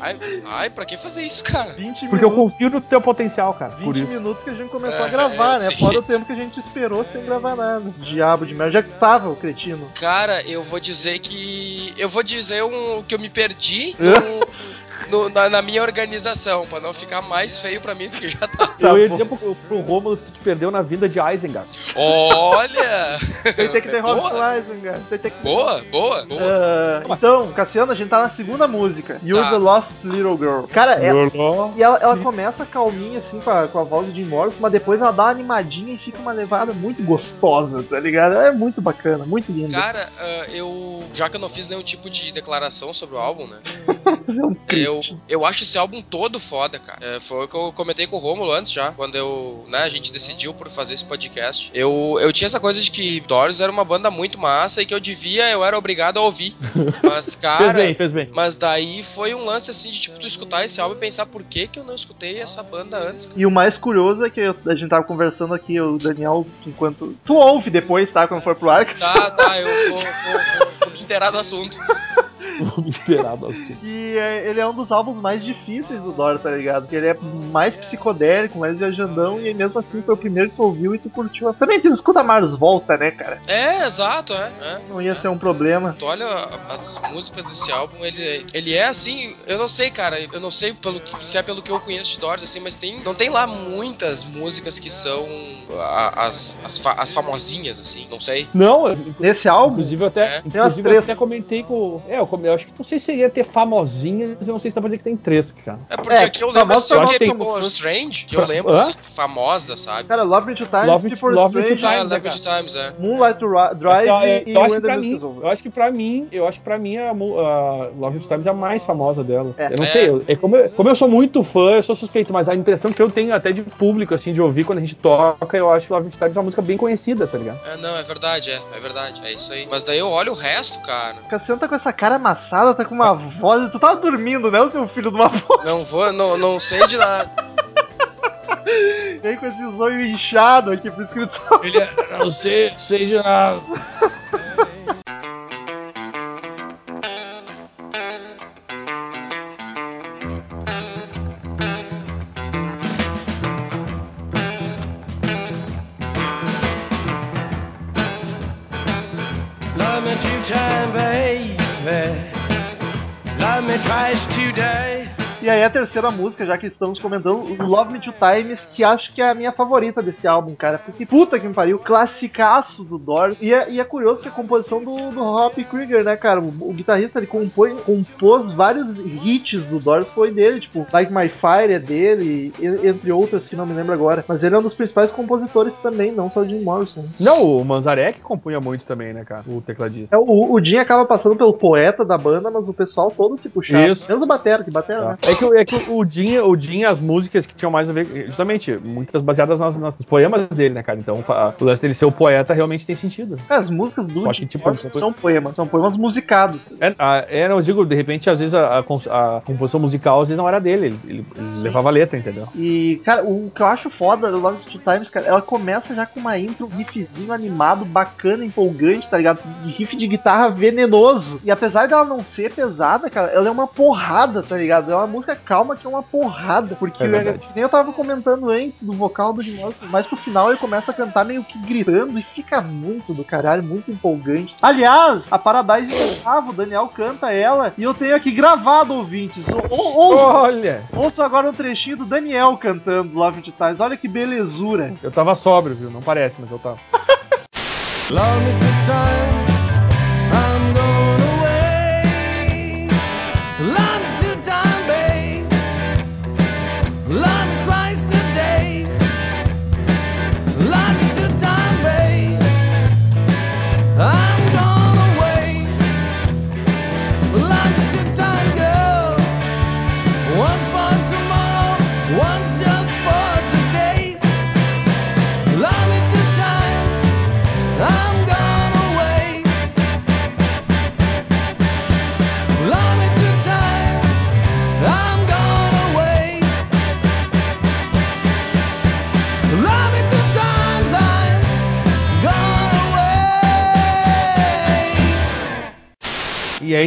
Ai, ai, pra que fazer isso, cara? 20 Porque eu confio no teu potencial, cara. 20 Por isso. minutos que a gente começou a É, gravar, é, né? sim. Fora o tempo que a gente esperou sem gravar nada. Diabo de merda. Já que tava o cretino. Cara, eu vou dizer que. Eu vou dizer um, que eu me perdi É? No- na, na minha organização, pra não ficar mais feio pra mim do que já tá. Eu ia bom. dizer pro, pro Romulo que tu te perdeu na vinda de Isengard. Olha! Tem que ter Rob Boa. Isengard. Tem que. Boa, boa, boa. Ah, então, Cassiano, a gente tá na segunda música. You're Tá. the Lost Little Girl. Cara, é, Olá. E ela, ela começa calminha, assim, com a, com a voz do Jim Morrison, mas depois ela dá uma animadinha e fica uma levada muito gostosa, tá ligado? É muito bacana, muito linda. Cara, ah, eu. Já que eu não fiz nenhum tipo de declaração sobre o álbum, né? Fazer um Eu, crítico. eu acho esse álbum todo foda, cara. É, foi o que eu comentei com o Romulo antes já, quando eu, né, a gente decidiu por fazer esse podcast. Eu, eu tinha essa coisa de que Doors era uma banda muito massa e que eu devia, eu era obrigado a ouvir. Mas, Fez cara. bem, fez bem. Mas daí foi um lance assim de tipo tu escutar esse álbum e pensar por que que eu não escutei essa banda antes. cara? E o mais curioso é que eu- a gente tava conversando aqui, o Daniel, enquanto. Tu ouve depois, tá? Quando for pro ar. Tá, tá, eu vou, vou, vou, vou me inteirar do assunto. Vou me inteirar do assunto. E é, ele é um dos álbuns mais difíceis do Dora, tá ligado? Porque ele é mais psicodélico, mais viajandão, e mesmo assim foi o primeiro que tu ouviu e tu curtiu. Também tu escuta Mars Volta, né, cara? É, exato, é. é. Não ia ser um problema. Tu olha as músicas desse álbum, ele, ele é assim, eu não sei, cara, eu não sei pelo que, se é pelo que eu conheço de Doors, assim, mas tem, não tem lá muitas músicas que são a- as, as, fa- as famosinhas, assim, não sei. Não, Nesse álbum, inclusive eu até, É. Inclusive eu até comentei com. É, eu, come- eu acho que não sei se ia ter famosinhas, eu não sei se dá pra dizer que tem três, cara. É porque É, aqui eu lembro eu acho de People Strange, que eu lembro, assim, famosa, sabe? cara, Love Me Two Times, Love Me- Before Love Me Two Strange, Ah, Times, Love né, Good Times, é. Moonlight Ri- Drive Assim, é, e eu acho pra mim, eu acho que pra mim, eu acho que pra mim a, Love Me Two Times é a mais famosa dela. É. Eu não É. sei, eu- é como, eu, como eu sou muito fã, eu sou suspeito, mas a impressão que eu tenho até de público, assim, de ouvir quando a gente toca, eu acho que Love Me Two Times é uma música bem conhecida, tá ligado? É, não, é verdade, é, é verdade, é isso aí. Mas daí eu olho o resto, cara. Cassiano tá com essa cara tá com uma voz. Tu tava dormindo, né, o seu filho de uma voz? Não vou, não, não sei de nada. Vem com esse zóio inchado aqui pro escritório. Ele é, não sei, seja nada. a terceira música, já que estamos comentando, Love Me Two Times, que acho que é a minha favorita desse álbum, cara. Porque puta que me pariu, classicaço do Doors. E é, e é curioso que a composição do, do Hop Krieger, né, cara? O, o guitarrista ele compõe, compôs vários hits do Doors, foi dele, tipo, Like My Fire é dele, e- entre outras que não me lembro agora. Mas ele é um dos principais compositores também, não só o Jim Morrison. Não, o Manzarek compunha muito também, né, cara? O tecladista. É, o, o Jim acaba passando pelo poeta da banda, mas o pessoal todo se puxava. Isso. Menos o Batera, que Batera, né? É que, o- é que o Jim, o Jim, as músicas que tinham mais a ver, justamente, muitas baseadas nas, nas- nos poemas dele, né, cara? Então, o lance dele ser o poeta realmente tem sentido. É, As músicas do Só tipo, são poemas, são poemas musicados. É, a- é, não, eu digo, de repente, às vezes a, a a composição musical, às vezes não era dele, ele, ele- ele levava a letra, entendeu? E, cara, o que eu acho foda do Love Two Times, cara, ela começa já com uma intro, um riffzinho animado, bacana, empolgante, tá ligado? De riff de guitarra venenoso. E apesar dela não ser pesada, cara, ela é uma porrada, tá ligado? É uma música calma que é uma porrada. Porque, É que nem eu tava comentando antes do vocal do Jim Morrison, mas pro final ele começa a cantar meio que gritando e fica muito do caralho, muito empolgante. Aliás, a Paradise Octavo, o Daniel canta ela e eu tenho aqui gravado, ouvintes. Ou, ou, Olha! Ouça agora um trechinho do Daniel cantando Love to Ties. Olha que belezura. Eu tava sóbrio, viu? Não parece, mas eu tava. Love me two times.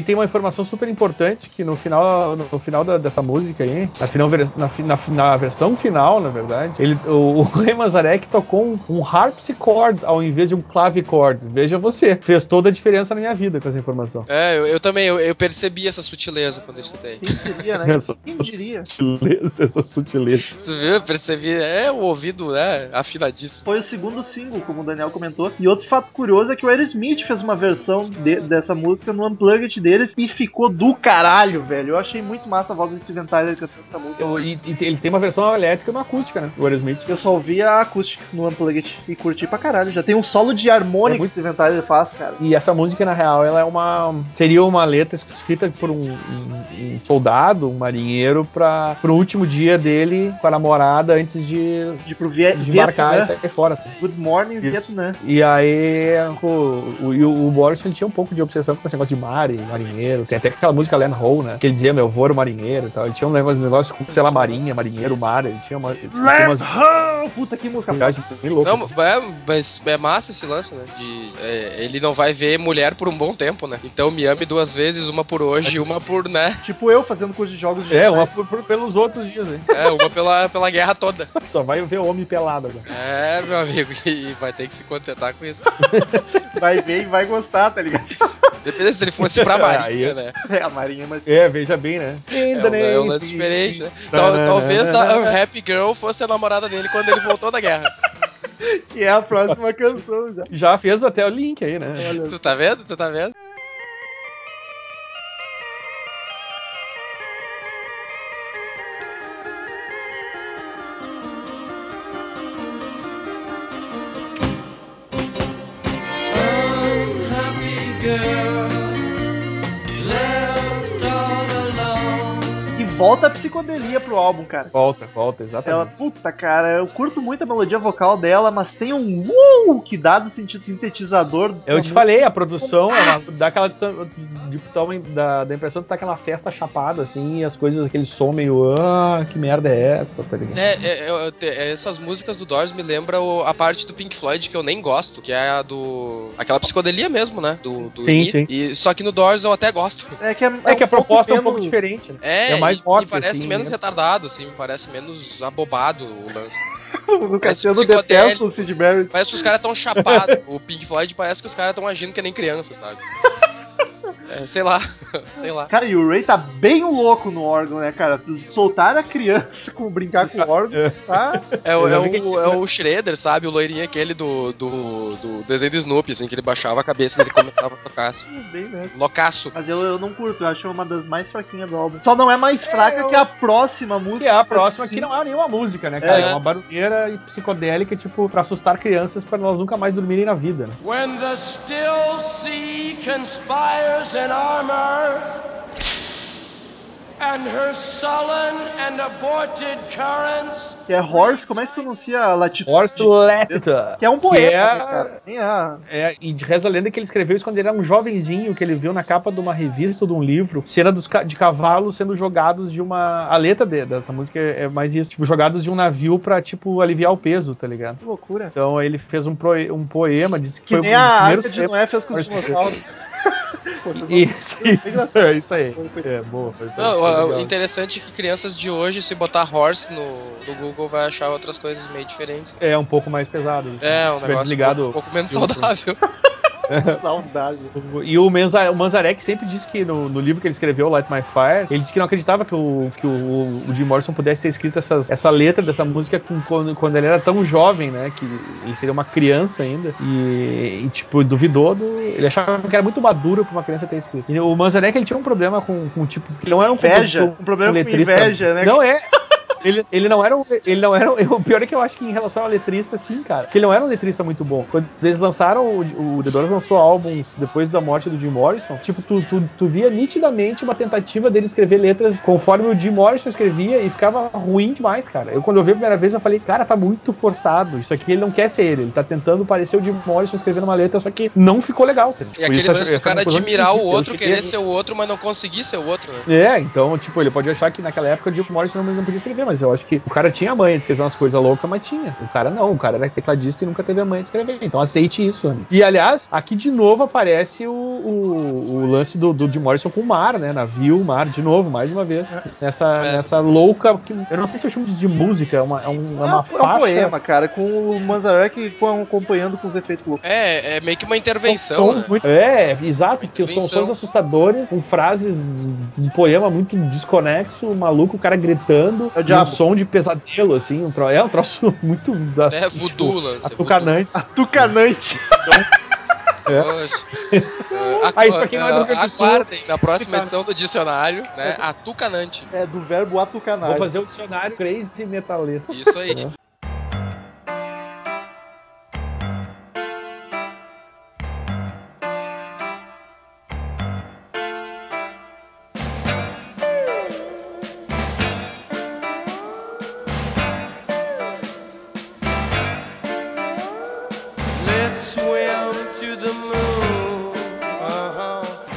Aí tem uma informação super importante que no final, no final da- dessa música aí, na, final, na, na, na versão final, na verdade, ele, o, o Ray Manzarek tocou um, um harpsichord ao invés de um clavichord. Veja você, fez toda a diferença na minha vida com essa informação. É, eu, eu também, eu, eu percebi essa sutileza quando eu escutei. Quem diria, né? Essa Quem diria? sutileza, essa sutileza. Tu viu? Eu percebi, é o ouvido, né, afinadíssimo. Foi o segundo single, como o Daniel comentou. E outro fato curioso é que o Aerosmith fez uma versão de- dessa música no Unplugged frente deles e ficou do caralho, velho. Eu achei muito massa a voz do Steven Tyler cantando essa música. Eu- E, e eles têm uma versão elétrica e uma acústica, né? O Aerosmith. Eu só ouvi a acústica no Unplugged e curti pra caralho. Já tem um solo de harmônica É muito- que o Steven Tyler faz, cara. E essa música, na real, ela é uma. Seria uma letra escrita por um, um- um soldado, um marinheiro, para pro último dia dele com a namorada antes de, De pro Vie de embarcar e Vietnã. sair fora. Good Morning Isso. Vietnã. E aí, o, o, e o, Morrison ele tinha um pouco de obsessão com esse negócio de mar e marinheiro. Tem até aquela música Land Ho, né? Que ele dizia, meu avô era marinheiro e tal. Ele tinha um negócio, com, sei lá, marinha, marinheiro, mar. Ele tinha, uma, ele tinha umas! Puta que música. Não, é, mas é massa esse lance, né? De, é, ele não vai ver mulher por um bom tempo, né? Então me ame duas vezes, uma por hoje e uma por, né? Tipo eu fazendo curso de jogos de É, uma por, por- pelos outros dias, hein? É, uma pela, pela guerra toda. Só vai ver homem pelado agora. É, meu amigo, e vai ter que se contentar com isso. Vai ver e vai gostar, tá ligado? Depende se ele fosse pra Marinha, Aí- né? É, a Marinha, mas. É, veja bem, né? É é um lance diferente, né? Tal- talvez a Unhappy Girl fosse a namorada dele quando ele voltou da guerra. Que é a próxima canção já. Já fez até o link aí, né? Olha. Tu tá vendo? Tu tá vendo? Psicodelia pro álbum, cara. Volta, volta, Ela, exatamente. puta, cara, eu curto muito a melodia vocal dela, mas tem um uh que dá do sentido sintetizador. Eu te falei, a produção uma, dá aquela. De, toma- da, da impressão que tá aquela festa chapada, assim, e as coisas, aquele som meio. Ah, que merda é essa, tá ligado? É, é, é, é, essas músicas do Doors me lembram a parte do Pink Floyd que eu nem gosto, que é a do. aquela psicodelia mesmo, né? Do, do Sim, início. sim. E, só que no Doors eu até gosto. É que, é, É que a proposta é um pouco diferente, né? É, É mais e, rock, me parece assim, menos retardado, assim, me parece menos abobado o lance. No Cassiano detesta o Sid Barrett. Parece que os caras tão chapados. o Pink Floyd parece que os caras tão agindo que nem criança, sabe? É, sei lá, sei lá. Cara, e o Ray tá bem louco no órgão, né, cara? Soltar a criança com brincar com o órgão, É. tá? É, o- é que o, é o Shredder, sabe? O loirinho aquele do, do, do desenho do Snoopy, assim, que ele baixava a cabeça e ele começava a tocar. assim. Bem, né? Loucaço. Mas eu, eu não curto, eu acho uma das mais fraquinhas do álbum. Só não é mais fraca eu- que a próxima música. Que é a próxima, que Sim. não é nenhuma música, né, cara? É, É. uma barulheira e psicodélica, tipo, pra assustar crianças pra elas nunca mais dormirem na vida, né? When the still sea conspires in armor, and her sullen and aborted currents Que é Horse, como é que se pronuncia a latitude? Horse Lecter. Que é um poema, que é- né, cara? A... É, e de reza a lenda que ele escreveu isso quando ele era um jovenzinho, que ele viu na capa de uma revista ou de um livro, cena dos ca- de cavalos sendo jogados de uma. A letra de- dessa música é é mais isso, tipo, jogados de um navio pra, tipo, aliviar o peso, tá ligado? Que loucura. Então ele fez um, proe- um poema, disse que, Que foi nem um a primeiros Arca de poemas- Noé fez com os dinossauros. Pô, não- Isso, isso, é isso aí. É, boa. foi- foi Não, interessante é que crianças de hoje, se botar horse no, no Google, vai achar outras coisas meio diferentes. É um pouco mais pesado. isso. É, um Se tiver negócio desligado. um pouco, um menos saudável. Saudade. E o, Manza, o Manzarek sempre disse que no, no livro que ele escreveu, Light My Fire, ele disse que não acreditava que o, que o, o Jim Morrison pudesse ter escrito essas, essa letra dessa música com- quando, quando ele era tão jovem, né? Que ele seria uma criança ainda. E, e, tipo, duvidou do. Ele achava que era muito maduro pra uma criança ter escrito. E o Manzarek ele tinha um problema com, com tipo, ele não era um Inveja. Um problema com letrista. inveja, né? Não é. Ele, ele não era um, ele não era o pior é que eu acho que em relação ao letrista sim, cara, que ele não era um letrista muito bom. Quando eles lançaram o, o The Doors lançou álbuns depois da morte do Jim Morrison, tipo tu, tu, tu via nitidamente uma tentativa dele escrever letras conforme o Jim Morrison escrevia e ficava ruim demais, cara. Eu quando eu vi a primeira vez eu falei, cara, tá muito forçado. Isso aqui ele não quer ser ele, ele tá tentando parecer o Jim Morrison escrevendo uma letra, só que não ficou legal. Cara. E aquele lance do é cara coisa admirar o outro, querer a- ser o outro, mas não conseguir ser o outro, né? é, então, tipo, ele pode achar que naquela época o Jim Morrison não, não podia escrever, mas eu acho que o cara tinha a manha de escrever umas coisas loucas, mas tinha. O cara não, o cara era tecladista e nunca teve a manha de escrever. Então aceite isso, amigo. E aliás, aqui de novo aparece o, o, o lance do, do Jim Morrison com o mar, né? Navio, mar, de novo, mais uma vez. Nessa, É. nessa louca. Que, eu não sei se eu chamo de música, é uma, é um- é uma É um faixa. poema, cara, com o Manzarek com- acompanhando com os efeitos loucos. É, é meio que uma São intervenção, sons né? muito- É, exato, porque são sons assustadores, com frases, um poema muito desconexo, maluco, o cara gritando, É o um som de pesadelo, assim, um tro... é um troço muito É voodoo, lance. é voodoo. atucanante. Atucanante. É. Hoje. Ah, isso pra quem não é do Rio Grande do Sul. Aguardem na próxima edição do dicionário, né? Atucanante. É do verbo atucanar. Vou fazer o dicionário crazy metaleta. Isso aí. Let's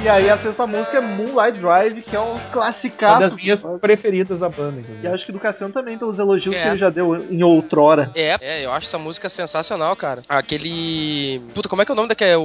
E aí a sexta música é Moonlight Drive, que é um classicaço. Uma das minhas preferidas da banda, E inclusive. acho que do Cassiano também, pelos elogios É. que ele já deu em outrora. É, é, eu acho essa música sensacional, cara. Aquele. Puta, como é que é o nome daquele. O...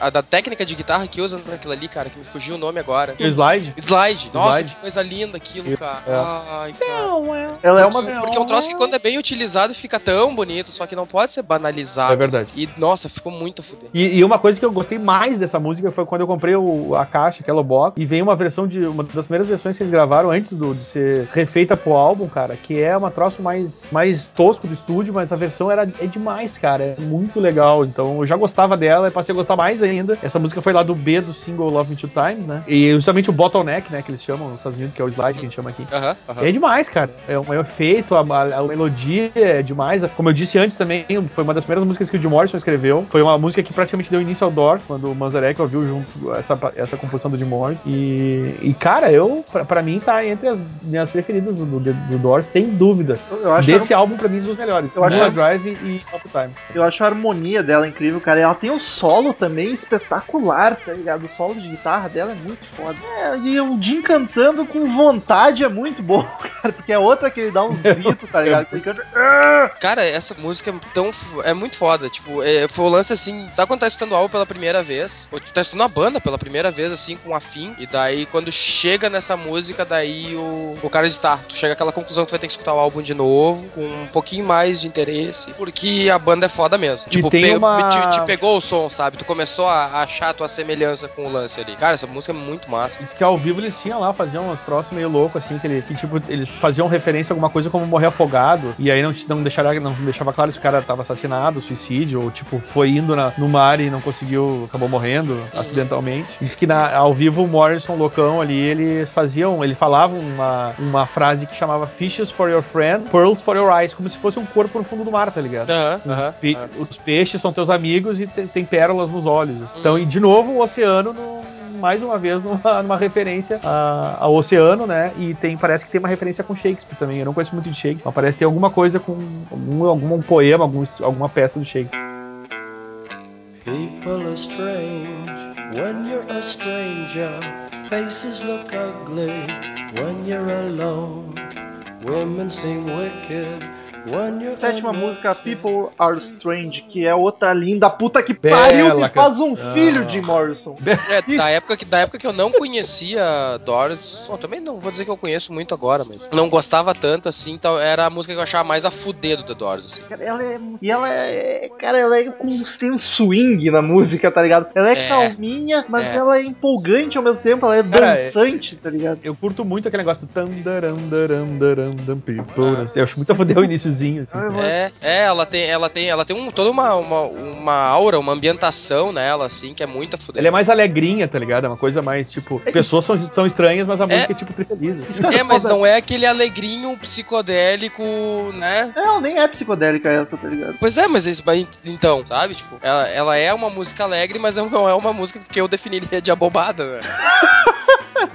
A da técnica de guitarra que usa naquilo ali, cara, que me fugiu o nome agora. E o slide? Slide. Nossa, Slide. que coisa linda aquilo, É. cara. Ai, cara. Ela é uma. Porque, porque é um troço que quando é bem utilizado fica tão bonito, só que não pode ser banalizado. É verdade. E, nossa, ficou muito a fuder. E, e uma coisa que eu gostei mais dessa música foi quando eu comprei o- a caixa, aquela box, e veio uma versão de. Uma das primeiras versões que eles gravaram antes do- de ser refeita pro álbum, cara, que é uma troço mais, mais tosco do estúdio, mas a versão era, é demais, cara. É muito legal. Então eu já gostava dela e passei a gostar mais ainda. Essa música foi lá do B do single Love Me Two Times, né? E justamente o bottleneck, né, que eles chamam nos Estados Unidos, que é o slide que a gente chama aqui. Aham, aham. É demais, cara. É um é um efeito, a, a- a melodia é demais. Como eu disse antes também, foi uma das primeiras músicas que o Jim Morrison escreveu. Foi uma música que praticamente deu início ao Doors, quando o Manzarek ouviu junto essa, essa composição do Jim Morrison. E, e cara, eu, pra, pra mim, tá entre as minhas preferidas do, do, do Doors, sem dúvida. Eu acho, Desse álbum, pra mim, os melhores. Eu acho- Drive e Top Times. eu acho a harmonia dela incrível, cara. E ela tem um solo também espetacular, tá ligado? O solo de guitarra dela é muito foda. É, e o Jim cantando com vontade é muito bom, cara. Porque é outra que ele dá uns gritos, tá ligado? Que ele canta. "Ah!" Cara, essa música é tão. É muito foda. Tipo, é, foi o lance assim. Sabe quando tá escutando o álbum pela primeira vez? Ou tu tá escutando a banda pela primeira vez, assim, com afim. E daí, quando chega nessa música, daí o, o cara diz: tá, tu chega àquela conclusão que tu vai ter que escutar o álbum de novo, com um pouquinho mais de interesse. Porque a banda é foda mesmo. Tipo, tem pe- uma- te, te pegou o som, sabe? Tu começou a achar a tua semelhança com o lance ali. Cara, essa música é muito massa. Diz que ao vivo eles tinham lá, faziam uns troços meio loucos, assim, que, ele, que tipo, eles faziam referência a alguma coisa como morrer afogado, e aí não, não, deixaram, não deixava claro se o cara tava assassinado, suicídio, ou tipo, foi indo na- no mar e não conseguiu, acabou morrendo acidentalmente. Diz que na- ao vivo o Morrison, loucão ali, eles faziam, ele falava uma, uma frase que chamava Fishes for your friend, Pearls for your eyes, como se fosse um corpo no fundo do mar, tá ligado? Aham. Pe- aham. Os peixes são teus amigos e tem, tem pérolas nos olhos. Hum. Então, e de novo, o oceano, no- mais uma vez, numa, numa referência ao oceano, né? E tem, parece que tem uma referência com Shakespeare também. Eu não conheço muito de Shakespeare, mas parece que tem alguma coisa com algum, algum poema, algum, alguma peça do Shakespeare. People are strange when you're a stranger. Faces look ugly when you're alone. Women seem wicked Sétima música, People Are Strange, que é outra linda puta que Bela pariu que faz um filho de Morrison. É, da época, que, da época que eu não conhecia Doors. Bom, também não vou dizer que eu conheço muito agora, mas não gostava tanto assim, então era a música que eu achava mais a fuder do The Doors, assim. Cara, ela é. E ela é. Cara, ela é com tem um swing na música, tá ligado? Ela é, É. calminha, mas É. ela é empolgante ao mesmo tempo, ela é Cara, é- dançante, tá ligado? Eu curto muito aquele negócio do daram, daram, people. Ah. Eu acho muito a foder o assim. Ah, É, é, ela tem, ela tem, ela tem um, toda uma, uma, uma aura, uma ambientação nela, assim, que é muito a fuder. Ela é mais alegrinha, tá ligado? É uma coisa mais, tipo, pessoas são, são estranhas, mas a música é, tipo, trifeliz, assim. É, mas não é aquele alegrinho psicodélico, né? Ela nem é psicodélica essa, tá ligado? Pois é, mas isso, então, sabe? Tipo, ela, ela é uma música alegre, mas não é uma música que eu definiria de abobada, né?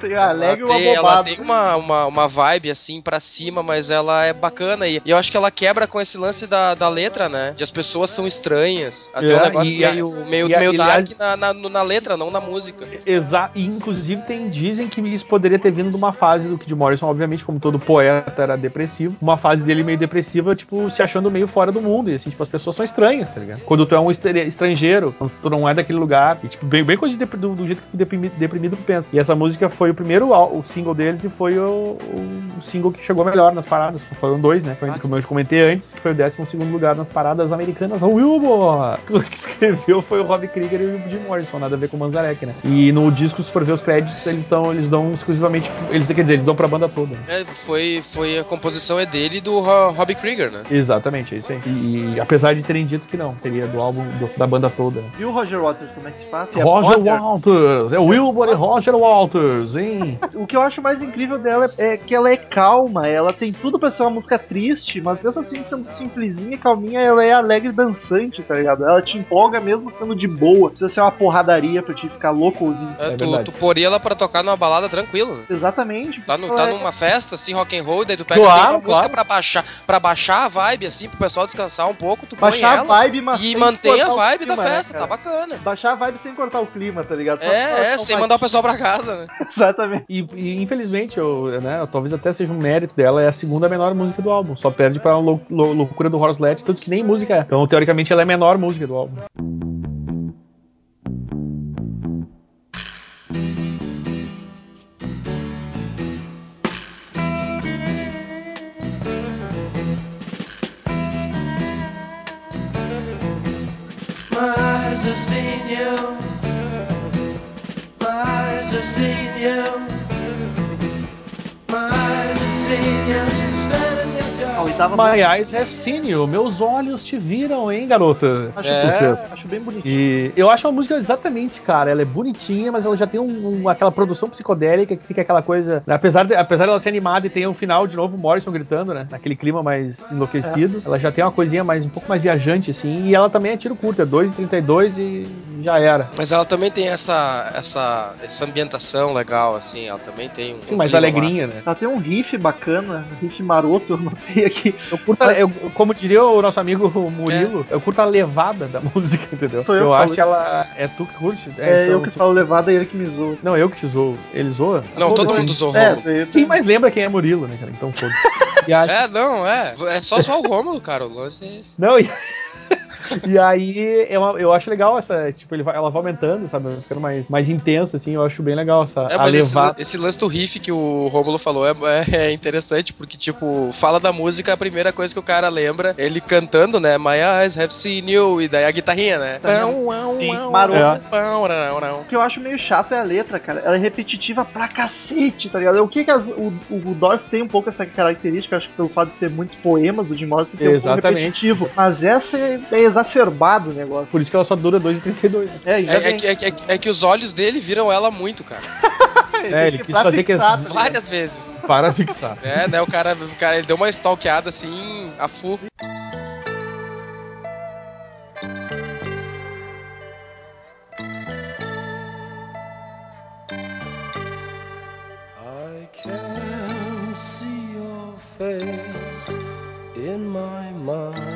Tem a alegre ela uma tem, ela bobada. tem uma, uma, uma vibe assim pra cima, mas ela é bacana e, e eu acho que ela quebra com esse lance da, da letra, né? De as pessoas são estranhas. Até É, um negócio e meio, meio, e meio e dark aliás- na, na, na letra, não na música. Exato. E inclusive tem, dizem que isso poderia ter vindo de uma fase do Kid Morrison, obviamente, como todo poeta era depressivo, uma fase dele meio depressiva, tipo, se achando meio fora do mundo. E assim, tipo, as pessoas são estranhas, tá ligado? Quando tu é um estrangeiro, quando tu não é daquele lugar, e tipo, bem, bem coisa de do, do jeito que o deprimido, deprimido pensa. E essa música foi o primeiro o single deles e foi o, o single que chegou melhor nas paradas. Foram dois, né? Foi, Ah, como eu comentei antes, que foi o 12 segundo lugar nas paradas americanas. O Wilbur! O que escreveu foi o Rob Krieger e o Jim Morrison, nada a ver com o Manzarek, né? E no disco, se for ver os créditos, eles dão, eles dão exclusivamente. Eles, quer dizer, eles dão pra banda toda. né? É, foi, foi a composição é dele e do Ro- Robbie Krieger, né? Exatamente, é isso aí. E, e apesar de terem dito que não, teria do álbum do- da banda toda. E o Roger Waters, como é que se faz? É Roger Potter? Walters! É o Wilbur e Roger Walters, hein? O que eu acho mais incrível dela é que ela é calma, ela tem tudo pra ser uma música triste, mas mesmo assim sendo simplesinha e calminha, ela é alegre dançante, tá ligado? Ela te empolga mesmo sendo de boa. Precisa ser uma porradaria pra te ficar louco ouvindo. É, É tu, verdade. tu poria ela pra tocar numa balada tranquilo? Exatamente. Tá, no, tá é- numa festa, assim, rock and roll, daí tu pega Claro, tem uma música claro. pra baixar, pra baixar a vibe, assim, pro pessoal descansar um pouco, tu Baixar a vibe, mas e mantém a vibe da clima, né, festa, cara? tá bacana. Baixar a vibe sem cortar o clima, tá ligado? Só- É, é, sem mandar o pessoal pra casa, né? Exatamente. E, e, infelizmente, eu, né, talvez até seja um mérito dela, é a segunda menor música do álbum. Só perde pra lou, lou- loucura do Horace Let, tanto que nem música é. Então, teoricamente, ela é a menor música do álbum. Seen you. My eyes have seen you. A oitava My eyes have seen you. Meus olhos te viram, hein, garota? Acho, É. Sucesso. acho bem bonito. E eu acho a música exatamente, cara. Ela é bonitinha, mas ela já tem um- um- aquela produção psicodélica que fica aquela coisa. né, Apesar, de, apesar dela ser animada e ter um final de novo, o Morrison gritando, né? Naquele clima mais enlouquecido. Ela já tem uma coisinha mais um pouco mais viajante, assim. E ela também é tiro curto, é 2,32 e já era. Mas ela também tem essa, essa, essa ambientação legal, assim, ela também tem um. um mais alegrinha, massa. né? Ela tem um riff bacana, um riff maroto, eu notei aqui. Eu curto, a- eu- como diria o nosso amigo Murilo, eu curto a levada da música, entendeu? Sou eu eu que acho que ela. É tu que curte? É, então eu que tu- falo levada e ele que me zoa. Não, eu que te zoo. Ele zoa? Não, todo mundo o É, daí- Quem mais lembra quem é Murilo, né, cara? Então foda. E a- É, não, é. É só só o Rômulo, cara. O lance é esse. Não, e, e aí eu, eu acho legal essa, tipo, ele vai, ela vai aumentando, sabe? Ficando mais, mais intensa, assim, eu acho bem legal essa, É, mas esse, levar. esse lance do riff que o Rômulo falou é, é- é interessante, porque, tipo, fala da música, a primeira coisa que o cara lembra, ele cantando, né? My eyes have seen you, e daí a guitarrinha, né? Pão, uau, Sim, maroto. É. O que eu acho meio chato é a letra, cara. Ela é repetitiva pra cacete, tá ligado? O que que as- o, o Doors tem um pouco essa característica, acho que pelo fato de ser muitos poemas do Jim Morrison, tem um pouco Exatamente. repetitivo. Mas essa é, é exacerbado o negócio. Por isso que ela só dura 2,32. né? É, e É, é que, é, que, é que- é que os olhos dele viram ela muito, cara. É, ele quis fazer que as-? Várias vezes. Para fixar. É, né? O cara, o cara ele deu uma stalkeada assim, a full. I can see your face in my mind.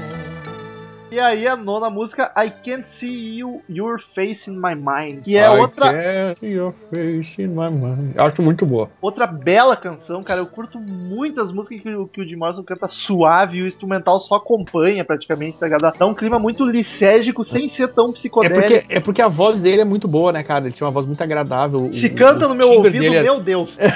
E aí a nona música, I Can't See You, Your Face in My Mind. Que é I outra, can't see your face in my mind. Acho muito boa. outra bela canção, cara. Eu curto muitas músicas que, o- que o Jim Morrison canta suave e o instrumental só acompanha praticamente, tá ligado? Dá um clima muito licérgico sem ser tão É psicodélico. porque, é porque a voz dele é muito boa, né, cara? Ele tinha uma voz muito agradável. Se o- canta o no meu ouvido, era- meu Deus.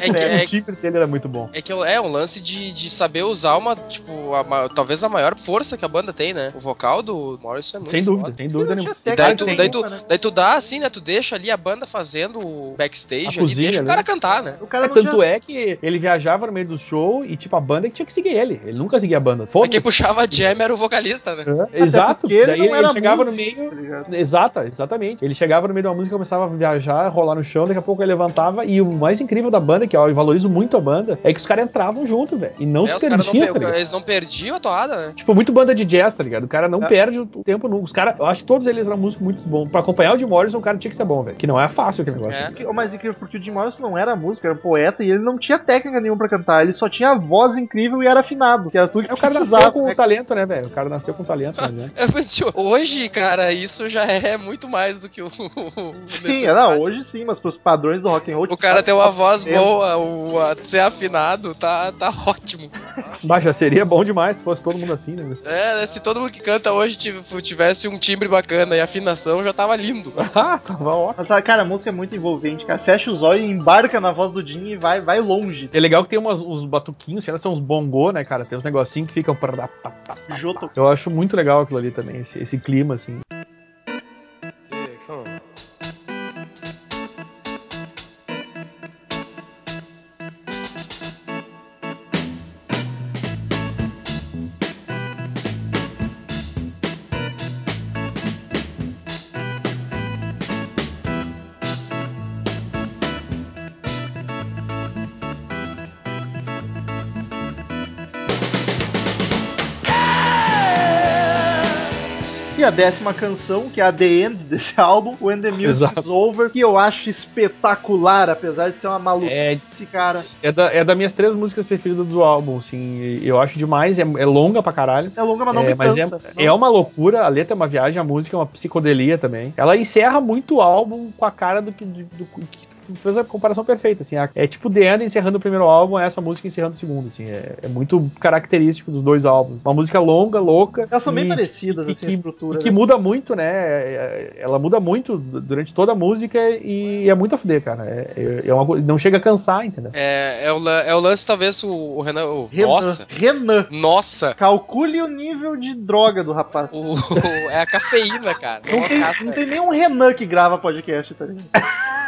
É que, É, é, o timbre dele era muito bom. é que é um lance de, de saber usar uma, tipo, a talvez a maior força que a banda tem, né? O vocal do Morrison é muito Sem dúvida, foda. sem dúvida nenhuma. E daí tu, daí, tu, né? daí tu dá assim, né? Tu deixa ali a banda fazendo o backstage A ali, cozinha, deixa o né? cara cantar, né? O cara É, tanto tinha... é que ele viajava no meio do show e, tipo, a banda que tinha que seguir ele. Ele nunca seguia a banda. Mas Foda-se. quem puxava a jam era o vocalista, né? É, Exato. ele Daí ele, chegava no músico, meio. tá? Exata, exatamente. Ele chegava no meio de uma música, começava a viajar, rolar no chão, daqui a pouco ele levantava. E o mais incrível da banda, que ó, eu valorizo muito a banda, é que os caras entravam junto, velho. E não É, se não, perdiam, per- tá eles não perdiam a toada, né? Tipo, muito banda de jazz, tá ligado? O cara não É. perde o tempo nunca. Os caras, eu acho que todos eles eram músicos muito bons. Pra acompanhar o Jim Morrison, o cara tinha que ser bom, velho. Que não é fácil aquele negócio. É. Que- O mais incrível porque o Jim Morrison não era músico, era poeta e ele não tinha técnica nenhuma pra cantar, ele só tinha a voz incrível e era afinado, que era tudo que É, o cara precisava, nasceu com né? talento, né, velho? O cara nasceu com talento, né? Pensei, Hoje, cara, isso já é muito mais do que o. o Sim, não, hoje sim, mas pros padrões do rock and roll O cara tem uma voz boa, boa, o a- ser afinado tá, tá ótimo. Mas já seria bom demais se fosse todo mundo assim, né? É, né, se todo mundo que canta hoje tiv- tivesse um timbre bacana e afinação, já tava lindo. Ah, tava ótimo. Mas, ah, cara, a música é muito envolvente, cara. Fecha os olhos, embarca na voz do Jim e vai, vai longe. É legal que tem umas, uns batuquinhos, lá, são uns bongô, né, cara? Tem uns negocinhos que ficam. Joto. Eu acho muito legal aquilo ali também, esse, esse clima, assim. Décima canção, que é a The End desse álbum, When the Music Exato. is Over, que eu acho espetacular, apesar de ser uma maluquice, cara. É, da, é das minhas três músicas preferidas do álbum, assim. Eu acho demais, é, é longa pra caralho. É longa, mas não É, me mas é, cansa. é uma loucura, a letra é uma viagem, a música é uma psicodelia também. Ela encerra muito o álbum com a cara do que, do, do- que fez a comparação perfeita, assim. É tipo The End encerrando o primeiro álbum, é essa música encerrando o segundo, assim. É, é muito característico dos dois álbuns. Uma música longa, louca. Elas são bem parecidas, e assim, que, estrutura. e que né? muda muito, né? É- Ela muda muito durante toda a música e é muito a fuder, cara. É, é- é uma não chega a cansar, entendeu? É, é, o, é o lance, talvez, o, o Renan. o- Renan. nossa! Renan. Nossa! Calcule o nível de droga do rapaz. O, é a cafeína, cara. Não tem, não tem nenhum Renan que grava podcast, tá ligado?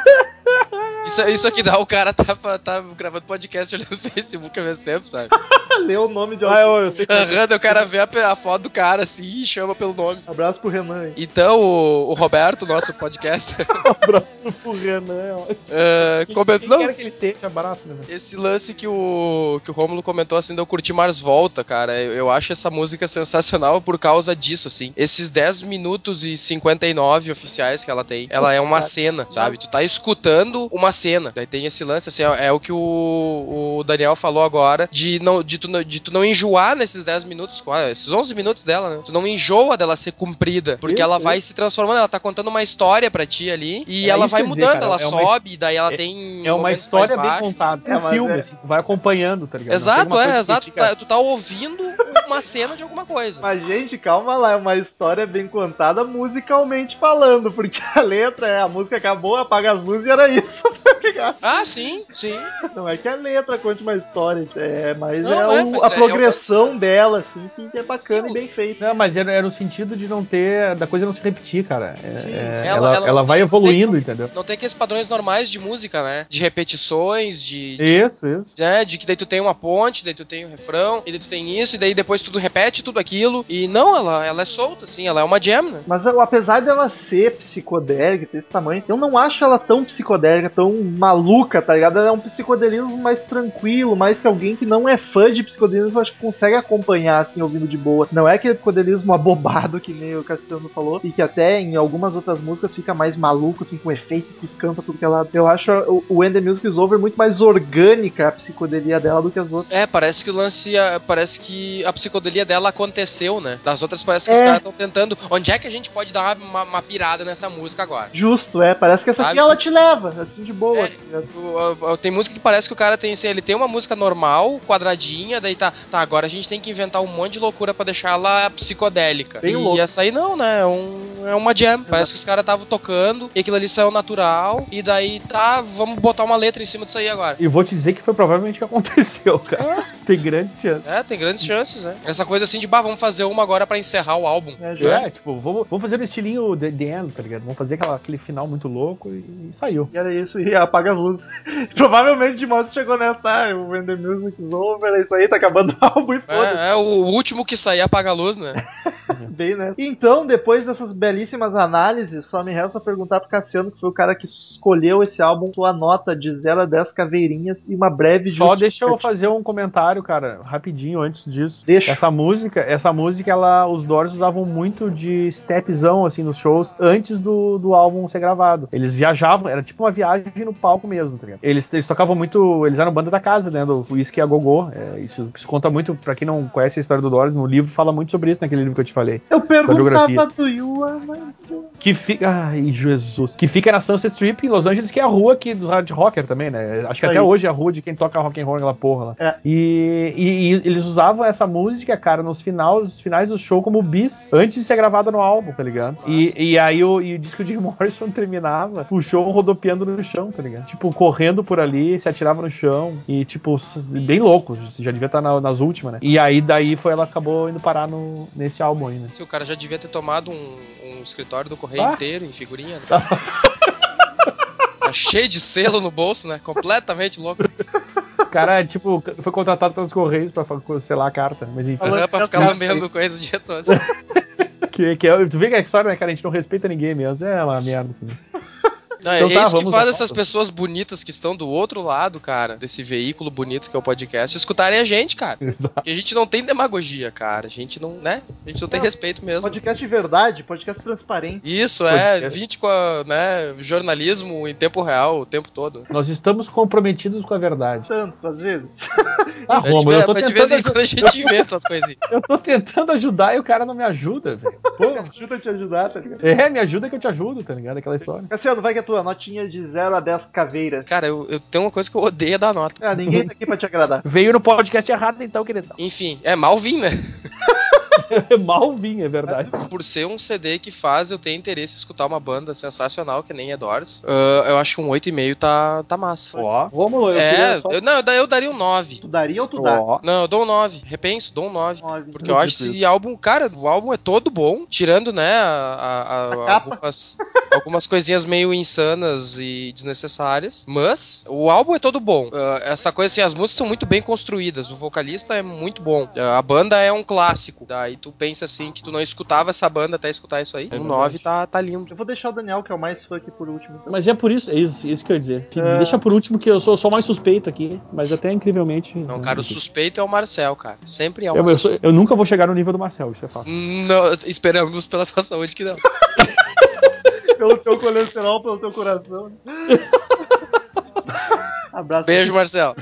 Isso, isso aqui dá o cara tá, tá gravando podcast olhando no Facebook ao mesmo tempo, sabe? Lê o nome de Ah, alguém. eu, eu sei que Aham, daí o cara vê a, a foto do cara assim e chama pelo nome. Abraço pro Renan aí. Então, o, o Roberto, nosso podcaster, abraço pro Renan. ó. eh, Quem, comentou. quem não, quer que ele seja, abraço, né? Esse lance que o, que o Romulo comentou, assim, de eu curtir Mars Volta, cara, eu, eu acho essa música sensacional por causa disso, assim. Esses 10 minutos e 59 oficiais que ela tem, ela é uma cena, sabe? Tu tá escutando uma cena. Daí tem esse lance, assim, é, é o que o, o Daniel falou agora, de, não, de, tu, não- de tu não enjoar nesses 10 minutos, quase, esses 11 minutos dela, né? Tu não enjoa dela ser comprida, porque Isso, ela isso. vai se transformando, ela tá contando uma história pra ti ali, e É ela vai ia dizer, mudando, cara, ela é uma sobe, daí ela é- tem É uma história mais bem contada. É, um mas filme, é- assim, tu vai acompanhando, tá ligado? Exato, uma é, exato. fica- tá- tu tá ouvindo uma cena de alguma coisa. Mas, gente, calma lá, é uma história bem contada musicalmente falando, porque a letra é a música acabou, apaga as luzes e era isso, Ah, sim, sim. Não é que a letra conte uma história, é, mas Não, é, é, o- mas a é- é progressão dela, assim, que é bacana Sim. e bem feita. Não, mas era, era no sentido de não ter. da coisa não se repetir, cara. É- é- Ela- ela, ela ela vai tem- evoluindo, tem- entendeu? Não tem aqueles padrões normais de música, né? De repetições, de. de Isso, isso. né, de que daí tu tem uma ponte, daí tu tem um refrão, e daí tu tem isso, e daí depois tudo repete tudo aquilo. E não, ela, ela é solta, assim, ela é uma jam, né? Mas eu- apesar dela ser psicodélica, ter esse tamanho, eu não acho ela tão psicodélica, tão maluca, tá ligado? Ela é um psicodelismo mais tranquilo, mais que alguém que não é fã de psicodelismo, acho que consegue acompanhar, assim, ouvindo de boa. Não é aquele psicodelismo abobado que nem o Cassiano falou, e que até em algumas outras músicas fica mais maluco, assim, com efeito piscando pra tudo que é lado. Eu acho o, o the Music is Over muito mais orgânica a psicodelia dela do que as outras. É, parece que o lance. Parece que a psicodelia dela aconteceu, né? Das outras parece que os É. caras estão tentando. Onde é que a gente pode dar uma, uma pirada nessa música agora? Justo, é. Parece que essa aqui Sabe? ela te leva, assim, de boa. É. O- o- Tem música que parece que o cara tem assim, ele tem uma música normal, quadradinha, daí tá, tá, agora a gente tem que inventar um monte de loucura pra deixar ela psicodélica. Bem e louco. essa aí não, né? É, um- é uma jam. Parece que os caras estavam tocando e aquilo ali saiu natural. E daí tá, vamos botar uma letra em cima disso aí agora. E vou te dizer que foi provavelmente o que aconteceu, cara. Tem grandes chances. É, tem grandes chances, né? Essa coisa assim de, bah, vamos fazer uma agora pra encerrar o álbum. É, já É, tipo, vamos, vamos fazer no estilinho The, The End, tá ligado? Vamos fazer aquela, aquele final muito louco e, e saiu. E era isso, e apaga as luzes. Provavelmente de você chegou nessa, ah, o When the Music is Over, é isso aí, tá acabando o álbum e foda É, é, o último que sair apaga a luz, né? bem, né? Então, depois dessas belíssimas análises, só me resta perguntar pro Cassiano, que foi o cara que escolheu esse álbum, sua nota de 0 a 10 caveirinhas e uma breve Só deixa eu fazer um comentário, cara, rapidinho antes disso. Deixa. Essa música, essa música, ela, os Doors usavam muito de stepzão, assim, nos shows, antes do, do álbum ser gravado. Eles viajavam, era tipo uma viagem no palco mesmo, tá ligado? Eles, eles tocavam muito, eles eram banda da casa, né, do Whisky a Gogô. É, isso, isso conta muito, pra quem não conhece a história do Doors, no livro fala muito sobre isso, naquele livro que eu te falei. Eu perguntava do Yuan, mas... Que fica. Ai, Jesus. Que fica na Sunset Strip em Los Angeles, que é a rua aqui dos hard rocker também, né? Acho que até hoje é a rua de quem toca rock and roll naquela porra lá. É. E, e- e eles usavam essa música, cara, nos finais, nos finais do show como bis, antes de ser gravada no álbum, tá ligado? E, e aí o, e o disco de Morrison terminava o show rodopiando no chão, tá ligado? Tipo, correndo por ali, se atirava no chão e, tipo, bem louco. Já devia estar na- nas últimas, né? E aí daí foi ela acabou indo parar no, nesse álbum aí, né? Se o cara já devia ter tomado um, um escritório do correio Ah. inteiro em figurinha. Né? Tá cheio de selo no bolso, né? Completamente louco. O cara, tipo, foi contratado pelos Correios pra selar a carta, mas enfim. Falando Aham, pra que ficar lambendo coisa o dia todo. Que, que é- tu vê que a história, né, cara? A gente não respeita ninguém mesmo. É uma merda, assim. Não, é Então tá, isso que faz essas pessoas bonitas que estão do outro lado, cara, desse veículo bonito que é o podcast, escutarem a gente, cara. Exato. Porque a gente não tem demagogia, cara. A gente não, né? A gente não tem Não. respeito mesmo. Podcast de verdade, podcast transparente. Isso, é, Podcast. 20 com a, né, jornalismo em tempo real o tempo todo. Nós estamos comprometidos com a verdade. Tanto, às vezes. Ah, É, de, Romulo, eu tô, mas de vez tentando, em quando a gente inventa as coisinhas. eu tô tentando ajudar e o cara não me ajuda, velho. Pô, Ajuda a te ajudar, tá ligado? é, me ajuda que eu te ajudo, tá ligado? Aquela história. Cassiano, vai que é a tua notinha de 0 a 10 caveiras. Cara, eu, eu tenho uma coisa que eu odeio é dar nota. Ah, ninguém tá aqui pra te agradar. Veio no podcast errado, então, queridão. Enfim, é mal vim, né? Mal vim, é verdade. Por ser um CD que faz eu ter interesse em escutar uma banda sensacional que nem é Doors, ah, eu acho que um 8,5 tá, tá massa. Ó, Romulo, eu é, só... eu, não, eu da- eu daria um 9. Tu daria ou tu dá? Não, eu dou um 9. Repenso, dou um 9. Nove. Porque eu acho esse álbum, cara, o álbum é todo bom, tirando, né, a- a- a- algumas, algumas coisinhas meio insanas e desnecessárias, mas o álbum é todo bom. Ah, essa coisa assim, as músicas são muito bem construídas, o vocalista é muito bom, Ah, a banda é um clássico, daí tu pensa assim que tu não escutava essa banda até escutar isso aí. É verdade. 9 tá, tá lindo. Eu vou deixar o Daniel, que é o mais fã aqui por último. então. Mas é por isso, é isso, isso que eu ia dizer. Que É. Me deixa por último, que eu sou só mais suspeito aqui, mas até incrivelmente. Não, cara, o suspeito é o Marcel, cara. Sempre é o eu, eu, Marcel. sou- eu nunca vou chegar no nível do Marcel, isso é fato. Não, esperamos pela tua saúde que não. Pelo teu colesterol, pelo teu coração. Abraço. Beijo, Marcel.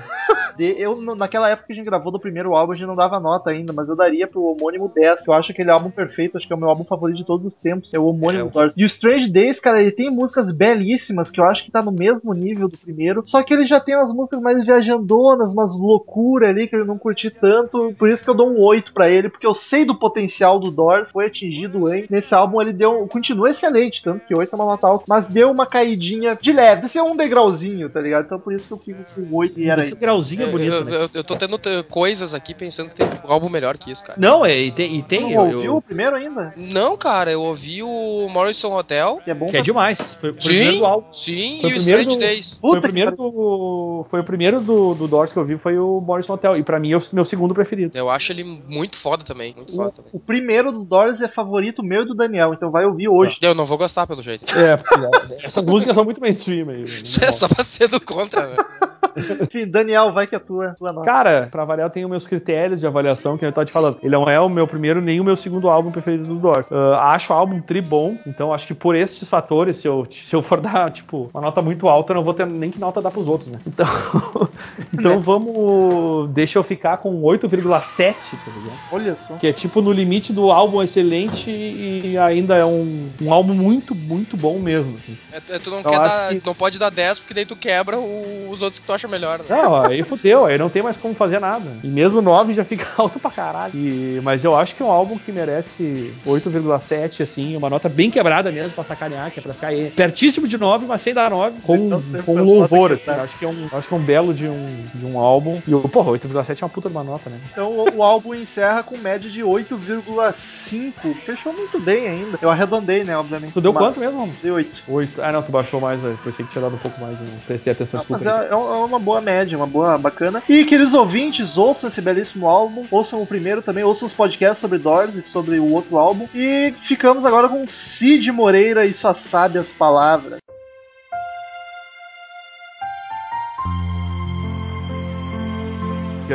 Eu, naquela época que a gente gravou do primeiro álbum, a gente não dava nota ainda, mas eu daria pro homônimo 10. que Eu acho aquele álbum perfeito, acho que é o meu álbum favorito de todos os tempos. É o homônimo É, do Doors. E o Strange Days, cara, ele tem músicas belíssimas que eu acho que tá no mesmo nível do primeiro. Só que ele já tem umas músicas mais viajandonas, umas loucuras ali que eu não curti tanto. Por isso que eu dou um 8 pra ele, porque eu sei do potencial do Doors, foi atingido em. Nesse álbum ele deu. Continua excelente, tanto que 8 é uma nota alta, mas deu uma caidinha de leve. Esse é um degrauzinho, tá ligado? Então por isso que eu fico com 8 e era Esse isso. grauzinho é bonito, eu, né? eu- eu tô tendo te- coisas aqui pensando que tem um álbum melhor que isso, cara. Não, é, e tem, e tem não eu- ouviu eu- o primeiro ainda? Não, cara, eu ouvi o Morrison Hotel. Que é bom que é pra- demais. Foi, foi o primeiro Sim, do álbum. sim, Foi e o o primeiro Strange do- Days. Foi o primeiro do. Foi o primeiro do, do Doors que eu vi, foi o Morrison Hotel. E pra mim é o meu segundo preferido. Eu acho ele muito foda também, muito foda também. O, o primeiro dos Doors é favorito meu e do Daniel, então vai ouvir hoje. Eu não vou gostar pelo jeito. É, porque essas músicas são muito mainstream aí. Isso é só pra ser do contra, né? Enfim, Daniel, vai que é tua, tua nota. Cara, pra variar, eu tenho meus critérios de avaliação, que eu tava te falando. Ele não é o meu primeiro nem o meu segundo álbum preferido do Doors. Ah, acho o álbum tri bom, então acho que por estes fatores, se eu, se eu for dar, tipo, uma nota muito alta, eu não vou ter nem que nota dar pros outros, né? Então, então vamos. Deixa eu ficar com 8,7, tá ligado? Olha só. Que é tipo no limite do álbum excelente e ainda é um, um álbum muito, muito bom mesmo. assim. É, é, tu não Eu quer dar. que- Não pode dar 10, porque daí tu quebra o- os outros que tu acha melhor, né? Não, aí fudeu, aí não tem mais como fazer nada. E mesmo 9 já fica alto pra caralho. E- mas eu acho que é um álbum que merece 8,7, assim, uma nota bem quebrada mesmo pra sacanear, que é pra ficar aí pertíssimo de 9, mas sem dar 9, com, Então, com louvor, assim. Acho que, é um, acho que é um belo de um, de um álbum. E, porra, 8,7 é uma puta de uma nota, né? Então o, o álbum encerra com média de 8,5. Fechou muito bem ainda. Eu arredondei, né, obviamente. Tu deu Mas- quanto mesmo? Dei 8. 8. Ah, não, tu baixou mais, eu pensei que tinha dado um pouco mais, não prestei atenção, Não, mas desculpa. aí. é, é uma boa média, uma boa bacana. E queridos ouvintes, ouçam esse belíssimo álbum, ouçam o primeiro também, ouçam os podcasts sobre Doors e sobre o outro álbum. E ficamos agora com Cid Moreira e suas sábias palavras.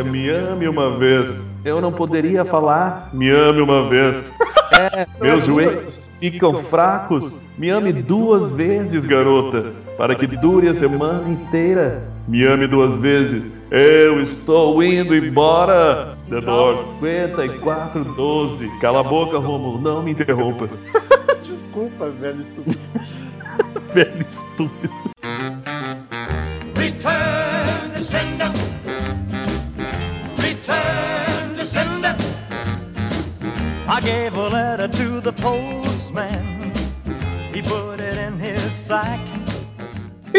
Me ame uma vez. Eu não poderia falar. Me ame uma vez. Meus joelhos ficam fracos. Me ame duas vezes, garota, para que dure a semana inteira. Me ame duas vezes. Eu estou indo embora. The Doors 5412. Cala a boca, Romulo, não me interrompa. Desculpa, velho estúpido. Velho estúpido. Return to sender. Return to sender. I gave a letter to the postman.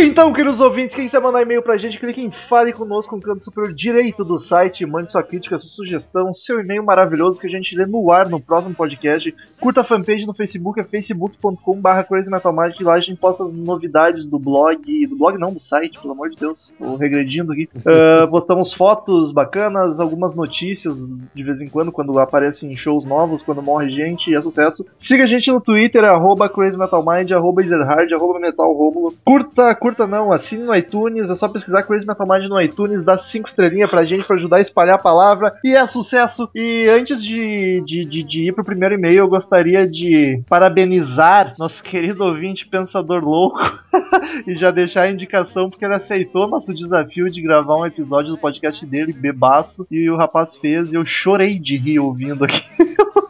Então, queridos ouvintes, quem quiser mandar e-mail pra gente, clique em Fale Conosco no canto superior direito do site, mande sua crítica, sua sugestão, seu e-mail maravilhoso que a gente lê no ar no próximo podcast. Curta a fanpage no Facebook, é facebook.com.br crazymetalmagic, lá a gente posta as novidades do blog, do blog não, do site, pelo amor de Deus, tô regredindo aqui. Ah, postamos fotos bacanas, algumas notícias de vez em quando, quando aparecem shows novos, quando morre gente é sucesso. Siga a gente no Twitter, arroba crazymetalmind, arroba ezerhard, arroba metalromulo. Curta, curta não, assine no iTunes, é só pesquisar Crazy Metal Mind no iTunes, dá 5 estrelinhas pra gente pra ajudar a espalhar a palavra e é sucesso. E antes de, de, de, de ir pro primeiro e-mail, eu gostaria de parabenizar nosso querido ouvinte Pensador Louco e já deixar a indicação porque ele aceitou nosso desafio de gravar um episódio do podcast dele, bebaço, e o rapaz fez e eu chorei de rir ouvindo aqui.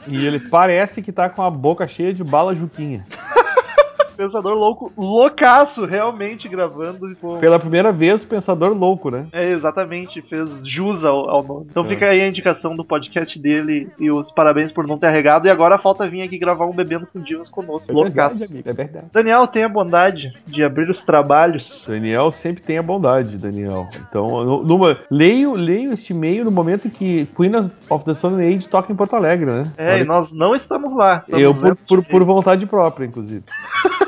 E ele parece que tá com a boca cheia de bala juquinha. Pensador Louco, loucaço, realmente gravando. Pô, Pela primeira vez, pensador louco, né? É, exatamente, fez jus ao, ao nome. Então É. fica aí a indicação do podcast dele e os parabéns por não ter arregado. E agora falta vir aqui gravar um Bebendo com Divas conosco. É Loucaço. verdade, amigo, é verdade. Daniel, tenha a bondade de abrir os trabalhos. Daniel sempre tem a bondade, Daniel. Então, numa, leio, leio este e-mail no momento que Queen of the Stone Age toca em Porto Alegre, né? É, Olha e nós não estamos lá. Estamos Eu, por, por, por vontade própria, inclusive.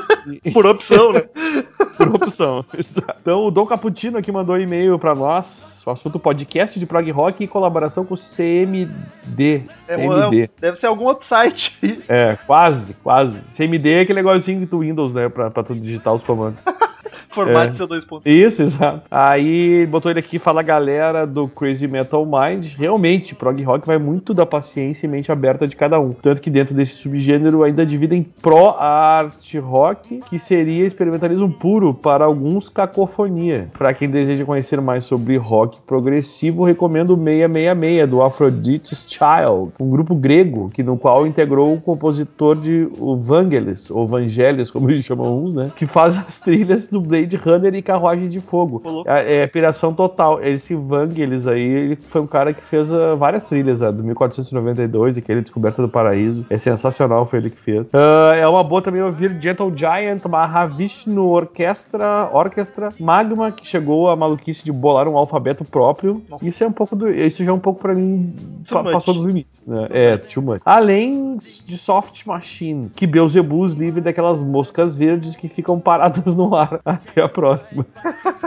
por opção, né? Por opção. Exato. então, o Dom Caputino aqui mandou um e-mail pra nós. O assunto podcast de prog rock em colaboração com o CMD. É, CMD. Deve ser algum outro site. É, quase, quase. CMD é aquele negocinho do Windows, né? Pra, pra tu digitar os comandos. Formato É. seu dois pontos. Isso, exato. Aí botou ele aqui fala galera do Crazy Metal Mind. Realmente, prog rock vai muito da paciência e mente aberta de cada um. Tanto que dentro desse subgênero ainda dividem pro art rock, que seria experimentalismo puro, para alguns cacofonia. Para quem deseja conhecer mais sobre rock progressivo, recomendo o 666 do Aphrodite's Child, um grupo grego que no qual integrou o compositor de o Vangelis, ou Vangelis, como eles chamam uns, né? Que faz as trilhas do Blade Runner e Carruagens de Fogo. É, é piração total. Esse Vangelis aí, ele foi um cara que fez ah, várias trilhas, ah, do 1492, aquele Descoberta do Paraíso. É sensacional, foi ele que fez. Ah, é uma boa também ouvir Gentle Giant, Mahavishnu Orquestra, Orquestra, Magma, que chegou a maluquice de bolar um alfabeto próprio. Nossa. Isso é um pouco do. Isso já é um pouco pra mim. Too pa- passou dos limites, né? É, too much. Além de Soft Machine, que Beelzebub os livre daquelas moscas verdes que ficam paradas no ar. Até a próxima.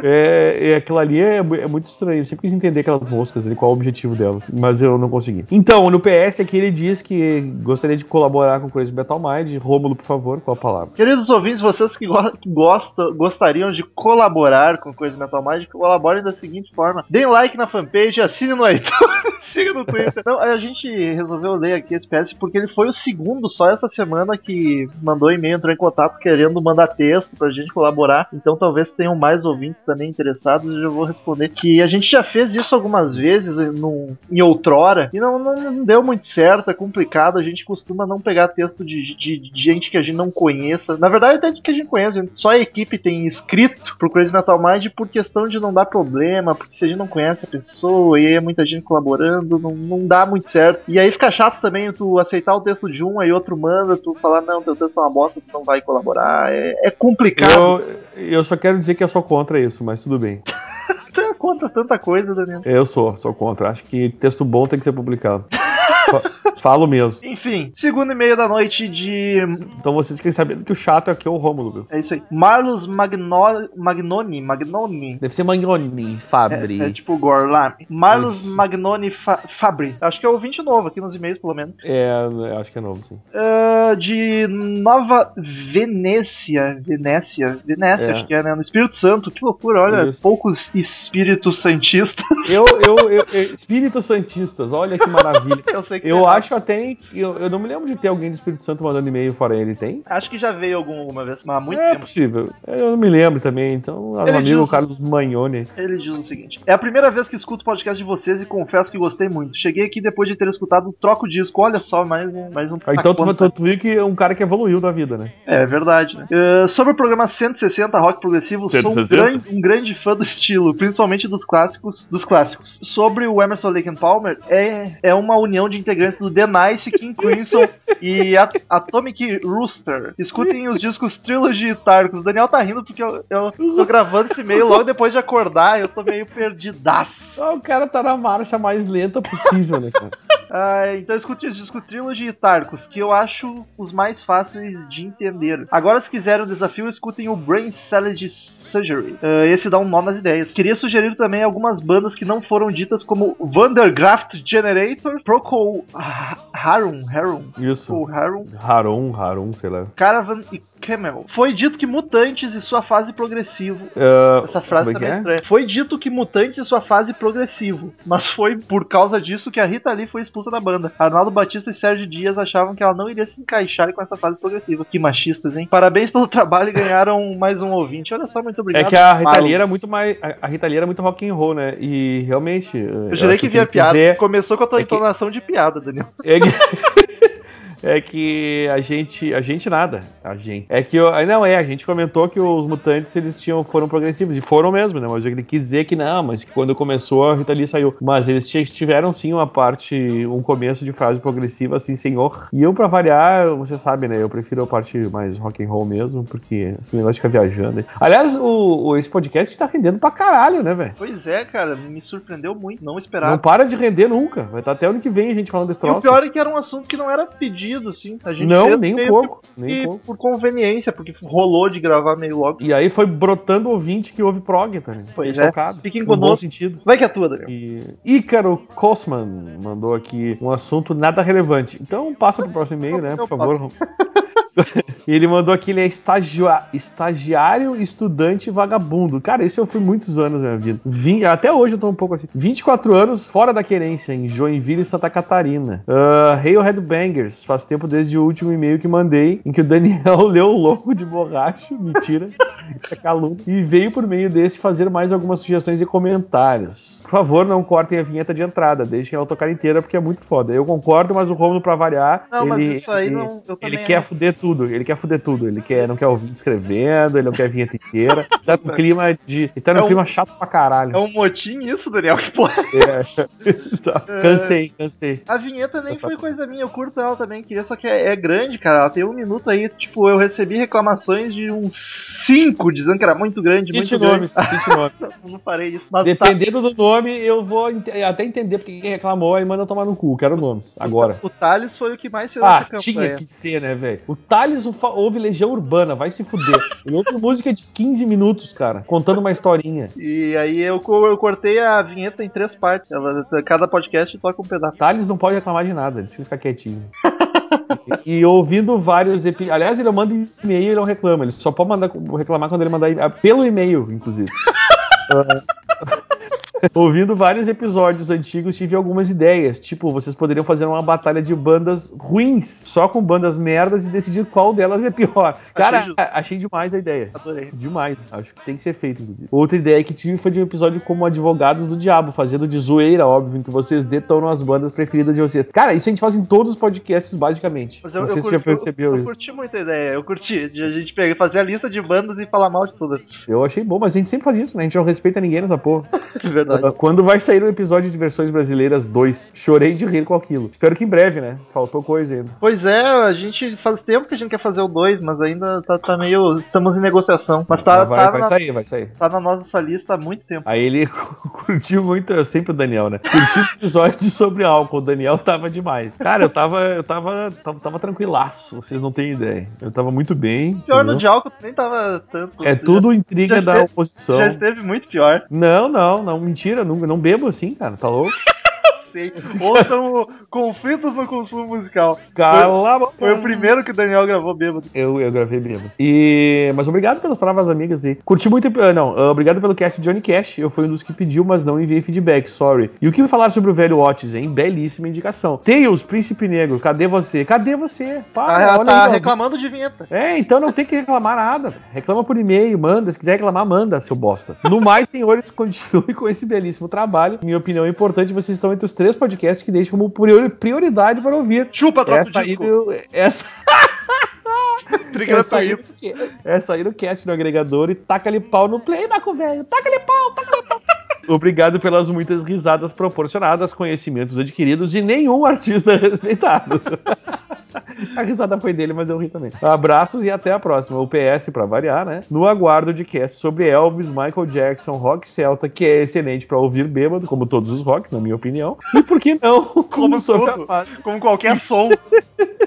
é, é, aquilo ali é, é muito estranho. Eu sempre quis entender aquelas moscas ali, qual o objetivo delas. Mas eu não consegui. Então, no PS aqui ele diz que gostaria de colaborar com o Crazy Metal Mind. Rômulo, por favor, qual a palavra? Queridos ouvintes, vocês que, go- que gostam, gostariam de colaborar com Coisa Metal Magic, colaborem da seguinte forma: deem like na fanpage, assinem no iTunes, siga no Twitter. Não, a gente resolveu ler aqui esse PS porque ele foi o segundo só essa semana que mandou e-mail, entrou em contato querendo mandar texto pra gente colaborar. Então talvez tenham mais ouvintes também interessados. Eu vou responder que a gente já fez isso algumas vezes no, em outrora e não, não, não deu muito certo, é complicado. A gente costuma não pegar texto de, de- de gente que a gente não conheça. Na verdade, até de que a gente conhece. Só a equipe tem escrito pro Crazy Metal Mind por questão de não dar problema, porque se a gente não conhece a pessoa e aí é muita gente colaborando, não, não dá muito certo. E aí fica chato também tu aceitar o texto de um, aí outro manda, tu falar, não, teu texto é uma bosta, tu não vai colaborar. É, é complicado. Eu, eu só quero dizer que eu sou contra isso, mas tudo bem. Tu é contra tanta coisa, Daniel. Eu sou, sou contra. Acho que texto bom tem que ser publicado. Fa- Falo mesmo. Enfim, segundo e meio da noite de. Então vocês fiquem sabendo que o chato aqui é o Rômulo, viu? É isso aí. Marlos Magno... Magnoni. Magnoni. Deve ser Magnoni, Fabri. É, é tipo Gorlami. Marlos. Magnoni Fa- Fabri. Acho que é ouvinte novo aqui nos e-mails, pelo menos. É, acho que é novo, sim. Ah, de Nova Venécia. Venécia. Venécia, É. acho que é, né? No Espírito Santo. Que loucura, olha. Isso. Poucos espíritos santistas. Eu, eu, eu, eu- Espíritos Santistas, olha que maravilha. Eu sei sei que Eu lá. acho até que. Eu, eu não me lembro de ter alguém do Espírito Santo mandando e-mail fora ele, tem? Acho que já veio algum- alguma vez, mas há muito é tempo. possível. Eu não me lembro também, então. Ele Meu amigo diz- Carlos Magnoni. Ele diz o seguinte: É a primeira vez que escuto o podcast de vocês e confesso que gostei muito. Cheguei aqui depois de ter escutado o Troco Disco. Olha só, mais um. Mais um Ah, então tu, tu, tu viu que é um cara que evoluiu da vida, né? É verdade, né? Eh, sobre o programa 160 Rock Progressivo, sou um 160? grande, um grande fã do estilo, principalmente dos clássicos. Dos clássicos. Sobre o Emerson Lake and Palmer, é, é uma união de integrantes do The Nice, King Crimson e a- Atomic Rooster. Escutem os discos Trilogy e Tarcos. O Daniel tá rindo porque eu, eu tô gravando esse e-mail logo depois de acordar, eu tô meio perdidaço. Ah, o cara tá na marcha mais lenta possível, né, cara? Ah, então escute os discos Trilogy e Tarcos, que eu acho os mais fáceis de entender. Agora, se quiserem um desafio, escutem o Brain Salad Surgery. Ah, esse dá um nó nas ideias. Queria sugerir também algumas bandas que não foram ditas como Vandergraft Generator, Procol Ha- Harum, Harum, Isso. Procol Harum, Harum, Harum, sei lá. Caravan e Camel. Foi dito que Mutantes e sua fase progressivo Ah, essa frase é também é que é? estranha. Foi dito que Mutantes e sua fase progressivo, mas foi por causa disso que a Rita Lee foi expulsa da banda. Arnaldo Batista e Sérgio Dias achavam que ela não iria se encaixar com essa fase progressiva. Que machistas, hein? Parabéns pelo trabalho e ganharam mais um ouvinte. Olha só, muito É obrigado. que a Rita. Lee era muito mais. a- Rita Lee era muito rock and roll, né? E realmente. Eu jurei que via via piada. Quiser, Começou com a tua é que- entonação de piada, Daniel. é. é que a gente. A gente nada. A gente. É que. eu- Não, é, a gente comentou que os mutantes eles tinham, foram progressivos. E foram mesmo, né? Mas ele quis dizer que não, mas que quando começou a Rita Lee saiu. Mas eles ti- tiveram sim uma parte. Um começo de frase progressiva, assim, senhor. E eu, pra variar, você sabe, né? Eu prefiro a parte mais rock and roll mesmo, porque esse negócio de ficar viajando. Aliás, o, o- esse podcast tá rendendo pra caralho, né, velho? Pois é, cara, me surpreendeu muito, não Não esperava. para de render nunca. Vai estar até ano que vem a gente falando desse E o troço. pior é que era um assunto que não era pedido, assim. A gente Não, nem um pouco. que- Nem que pouco. por conveniência, porque rolou de gravar meio logo. E aí foi brotando ouvinte que ouve prog? Pois Fiquei é. chocado. Fiquem No bom conosco. sentido. Vai que é tua, Daniel. E Ícaro Kosman mandou aqui um assunto nada relevante. Então passa pro próximo e-mail, né? Por favor. E ele mandou aqui, ele é estagia- estagiário, estudante vagabundo. Cara, isso eu fui muitos anos na minha vida. Vim, até hoje eu tô um pouco assim. 24 anos fora da querência, em Joinville, Santa Catarina. Uh, Hail Headbangers, faz tempo desde o último e-mail que mandei, em que o Daniel leu o louco de borracho, mentira, isso é calúnia, e veio por meio desse fazer mais algumas sugestões e comentários. Por favor, não cortem a vinheta de entrada, deixem ela tocar inteira, porque é muito foda. Eu concordo, mas o Romulo, pra variar, Não, mas ele, isso aí ele- não. Ele quer fuder tudo, ele quer fuder tudo. Ele quer, não quer ouvir escrevendo, ele não quer vinheta inteira. Tá no clima de. Ele tá no É um- clima chato pra caralho. É um motim isso, Daniel? Que porra. Exato. Cansei, cansei. A vinheta nem Essa foi porra. coisa minha, eu curto ela também, queria, só que é, é grande, cara. Ela tem um minuto aí, tipo, eu recebi reclamações de uns cinco dizendo que era muito grande, Cite muito cite nomes. grande. Não farei isso. Mas tá, Dependendo do nome, eu vou até entender porque quem reclamou e manda tomar no cu. Quero nomes, agora. o Thales foi o que mais fez Ah, essa campanha. tinha que ser, né, velho? O Thales fa- ouve Legião Urbana, vai se fuder. Ele ouve música de 15 minutos, cara, contando uma historinha. E aí eu, eu cortei a vinheta em três partes. Ela, cada podcast toca um pedaço. Salles não pode reclamar de nada, ele fica quietinho. e, e ouvindo vários epi... Aliás, ele manda e-mail e ele não reclama. Ele só pode mandar, reclamar quando ele mandar e- pelo e-mail, inclusive. Ouvindo vários episódios antigos, tive algumas ideias. Tipo, vocês poderiam fazer uma batalha de bandas ruins, só com bandas merdas e decidir qual delas é pior. Cara, justo. achei demais a ideia. Adorei. Demais. Acho que tem que ser feito, inclusive. Outra ideia que tive foi de um episódio como Advogados do Diabo, fazendo de zoeira, óbvio, em que vocês detonam as bandas preferidas de vocês. Cara, isso a gente faz em todos os podcasts, basicamente. Mas eu, Não eu sei se curti, você já percebeu eu, eu isso. curti muito a ideia, eu curti. De a gente pegar, fazer a lista de bandas e falar mal de todas. Eu achei bom, mas a gente sempre faz isso, né? A gente não respeita ninguém nessa porra. É verdade. Quando vai sair o episódio de versões brasileiras 2? Chorei de rir com aquilo. Espero que em breve, né? Faltou coisa ainda. Pois é, a gente faz tempo que a gente quer fazer o 2, mas ainda tá, tá meio. Estamos em negociação. Mas tá, vai, tá, vai na, sair, vai sair. tá na nossa lista há muito tempo. Aí ele curtiu muito, eu sempre o Daniel, né? Curtiu o episódio sobre álcool. O Daniel tava demais. Cara, eu tava, eu tava, tava, tava tranquilaço, vocês não têm ideia. Eu tava muito bem. Pior entendeu? no de álcool nem tava tanto. É tudo intriga já da esteve- oposição. Já esteve muito pior. Não, não, não, mentira, não, não bebo assim, cara, tá louco? Sei. Ouçam o Conflitos no Consumo Musical. Cala boca. Foi o primeiro que o Daniel gravou bêbado. Eu, eu gravei mesmo. E... Mas obrigado pelas palavras amigas aí. Curti muito. ah, Não, ah, obrigado pelo cast Johnny Cash. Eu fui um dos que pediu, mas não enviei feedback, sorry. E o que falar sobre o velho Otis, hein? Belíssima indicação. Tails, Príncipe Negro, cadê você? Cadê você? Para, Ah, tá aí, reclamando de vinheta. É, então não tem que reclamar nada. Reclama por e-mail, manda. Se quiser reclamar, manda, seu bosta. No mais, senhores, continue com esse belíssimo trabalho. Minha opinião é importante, vocês estão entre os três podcasts que deixam como priori- prioridade para ouvir. Chupa, troca Essa aí, no- essa, essa, aí, essa aí no cast no agregador e taca-lhe pau no play, Marco Velho. Taca-lhe pau, taca-lhe pau. Obrigado pelas muitas risadas proporcionadas, conhecimentos adquiridos e nenhum artista respeitado. A risada foi dele, mas eu ri também. Abraços e até a próxima. O PS, pra variar, né? No aguardo de cast sobre Elvis, Michael Jackson, rock celta, que é excelente pra ouvir bêbado, como todos os rocks, na minha opinião. E por que não? Como a fase. Como qualquer som.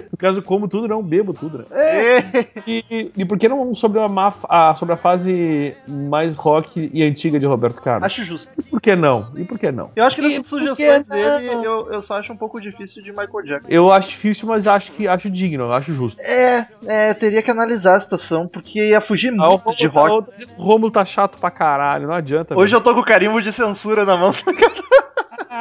No caso, como tudo, não bebo tudo, né? É. E, e por que não sobre a, má- a- sobre a fase mais rock e antiga de Roberto Carlos? Acho justo. E por que não? E por que não? Eu acho que E nessas sugestões dele, eu, eu só acho um pouco difícil de Michael Jackson. Eu acho difícil, mas acho que acho digno, eu acho justo. É, é, teria que analisar a situação, porque ia fugir Ah, muito de Romulo- rock. O Romulo tá chato pra caralho, não adianta. Hoje eu tô com o carimbo de censura na mão.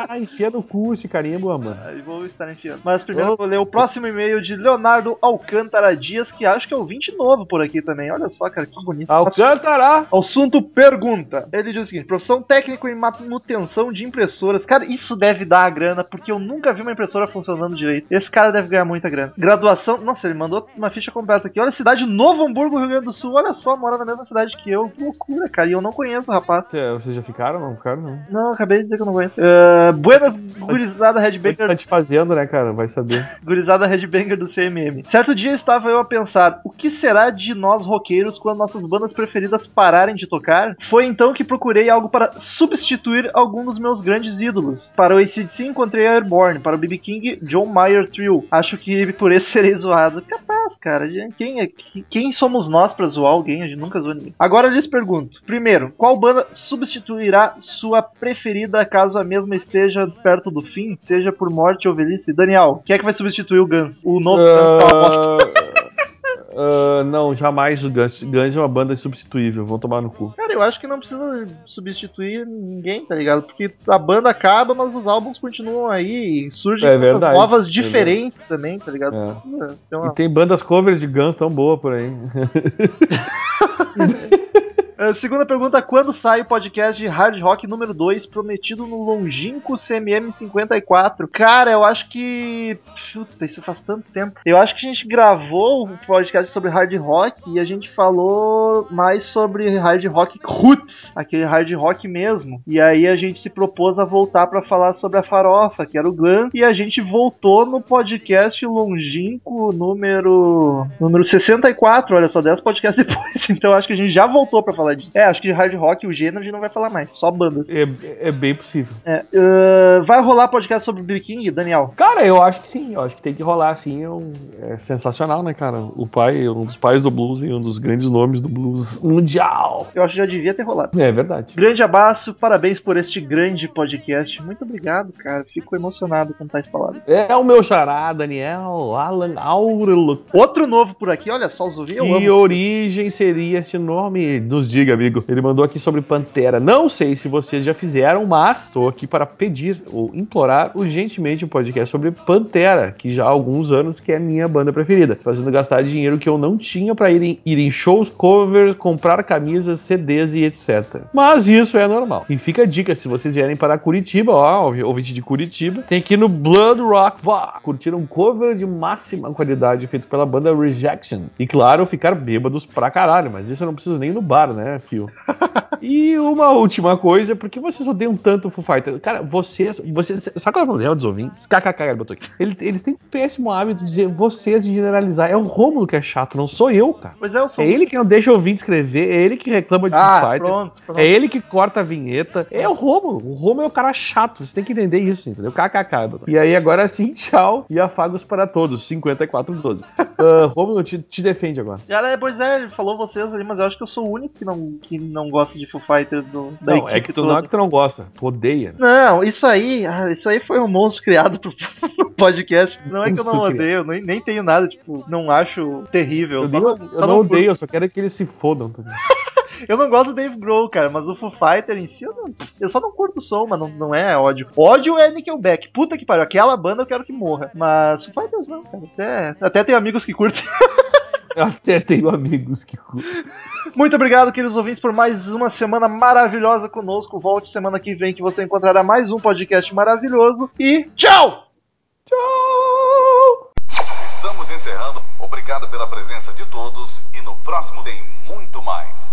Ah, enfia no cu esse carimbo, mano. Aí vou estar enfiando. Mas primeiro Oh. eu vou ler o próximo e-mail de Leonardo Alcântara Dias, que acho que é ouvinte novo por aqui também. Olha só, cara, que bonito. Alcântara! Assunto pergunta. Ele diz o seguinte: profissão técnico em manutenção de impressoras. Cara, isso deve dar a grana, porque eu nunca vi uma impressora funcionando direito. Esse cara deve ganhar muita grana. Graduação. Nossa, ele mandou uma ficha completa aqui. Olha, cidade Novo Hamburgo, Rio Grande do Sul. Olha só, mora na mesma cidade que eu. Que loucura, cara. E eu não conheço o rapaz. Cê- Vocês já ficaram? Não ficaram, não. Não, acabei de dizer que eu não conheço. Uh, Buenas gurizada Headbanger tá te fazendo, né, cara? Vai saber. gurizada headbanger do CMM. Certo dia estava eu a pensar, o que será de nós roqueiros quando nossas bandas preferidas pararem de tocar? Foi então que procurei algo para substituir algum dos meus grandes ídolos. Para o ACDC encontrei Airborne, para o BB King, John Mayer Trio. Acho que por esse serei zoado. Capaz, cara. Quem, é, quem somos nós para zoar alguém? A gente nunca zoou ninguém. Agora lhes pergunto. Primeiro, qual banda substituirá sua preferida caso a mesma esteja perto do fim? Seja por morte ou velhice? Daniel, quem é que vai substituir o Guns? O novo Guns tá uma bosta. Ah, não, jamais o Guns. Guns é uma banda insubstituível, vão tomar no cu. Cara, eu acho que não precisa substituir ninguém, tá ligado? Porque a banda acaba, mas os álbuns continuam aí e surgem É verdade, novas é diferentes também, tá ligado? É. Ter uma- E tem bandas covers de Guns tão boas por aí. Uh, segunda pergunta, quando sai o podcast de Hard Rock número 2, prometido no longínquo CMM 54? Cara, eu acho que... Puta, isso faz tanto tempo. Eu acho que a gente gravou o podcast sobre Hard Rock e a gente falou mais sobre Hard Rock Roots, aquele Hard Rock mesmo. E aí a gente se propôs a voltar pra falar sobre a farofa, que era o Glam, e a gente voltou no podcast longínquo número número 64, olha só, 10 podcasts depois. Então acho que a gente já voltou pra falar disso. É, acho que de hard rock, o gênero, a gente não vai falar mais, só bandas. É, é bem possível. É, uh, vai rolar podcast sobre B.B. King, Daniel? Cara, eu acho que sim, eu acho que tem que rolar assim. É, um- é sensacional, né, cara? O pai, um dos pais do blues e um dos grandes nomes do blues mundial. Eu acho que já devia ter rolado. É verdade. Grande abraço, parabéns por este grande podcast. Muito obrigado, cara. Fico emocionado com tais palavras. É o meu xará, Daniel Alan Aurelo. Outro novo por aqui, olha só, os ouvintes. Que origem seria esse nome? Nos diga, amigo. Ele mandou aqui sobre Pantera. Não sei se vocês já fizeram, mas estou aqui para pedir ou implorar urgentemente um podcast sobre Pantera, que já há alguns anos que é minha banda preferida, fazendo gastar dinheiro que eu não tinha para ir em, ir em shows, covers, comprar camisas, CDs e etc. Mas isso é normal. E fica a dica, se vocês vierem para Curitiba, ó, ouvinte de Curitiba, tem ir no Blood Rock Bar, curtir um cover de máxima qualidade feito pela banda Rejection. E claro, ficar bêbados pra caralho, mas isso eu não preciso nem no bar, né, fio? E uma última coisa, por que vocês odeiam tanto o Foo Fighters? Cara, vocês, vocês. Sabe qual é o problema dos ouvintes? KKK, ele botou aqui. Ele- Eles têm um péssimo hábito de dizer vocês de generalizar. É o Rômulo que é chato, não sou eu, cara. Pois é, eu sou. É ele que não deixa o ouvinte escrever, é ele que reclama de Ah, Foo Fighters. pronto. pronto. É ele que corta a vinheta. É o Rômulo. O Rômulo é o cara chato. Você tem que entender isso, entendeu? KKK. E aí, agora sim, tchau. E afagos para todos. 5412. Uh, Rômulo, te, te defende agora. Já, é, pois é, ele falou vocês ali, mas eu acho que eu sou o único que não não, que não gosta de Foo Fighters do, da Não, é que tu toda. não é que tu não gosta, tu odeia. Não, isso aí, ah, isso aí foi um monstro criado pro pro podcast. Não é que eu não odeio, nem, nem tenho nada, tipo, não acho terrível. Eu, só nem- não, eu só não curto. odeio, eu só quero que eles se fodam também. Eu não gosto do Dave Grohl, cara, mas o Foo Fighter em si, eu, não- eu só não curto o som, mas não, não é ódio. Ódio é Nickelback. Puta que pariu, aquela banda eu quero que morra. Mas Foo Fighters não, cara. Até, até tenho amigos que curtem. Eu até tenho amigos que curtem. Muito obrigado, queridos ouvintes, por mais uma semana maravilhosa conosco. Volte semana que vem que você encontrará mais um podcast maravilhoso. E tchau! Tchau! Estamos encerrando. Obrigado pela presença de todos e no próximo tem muito mais.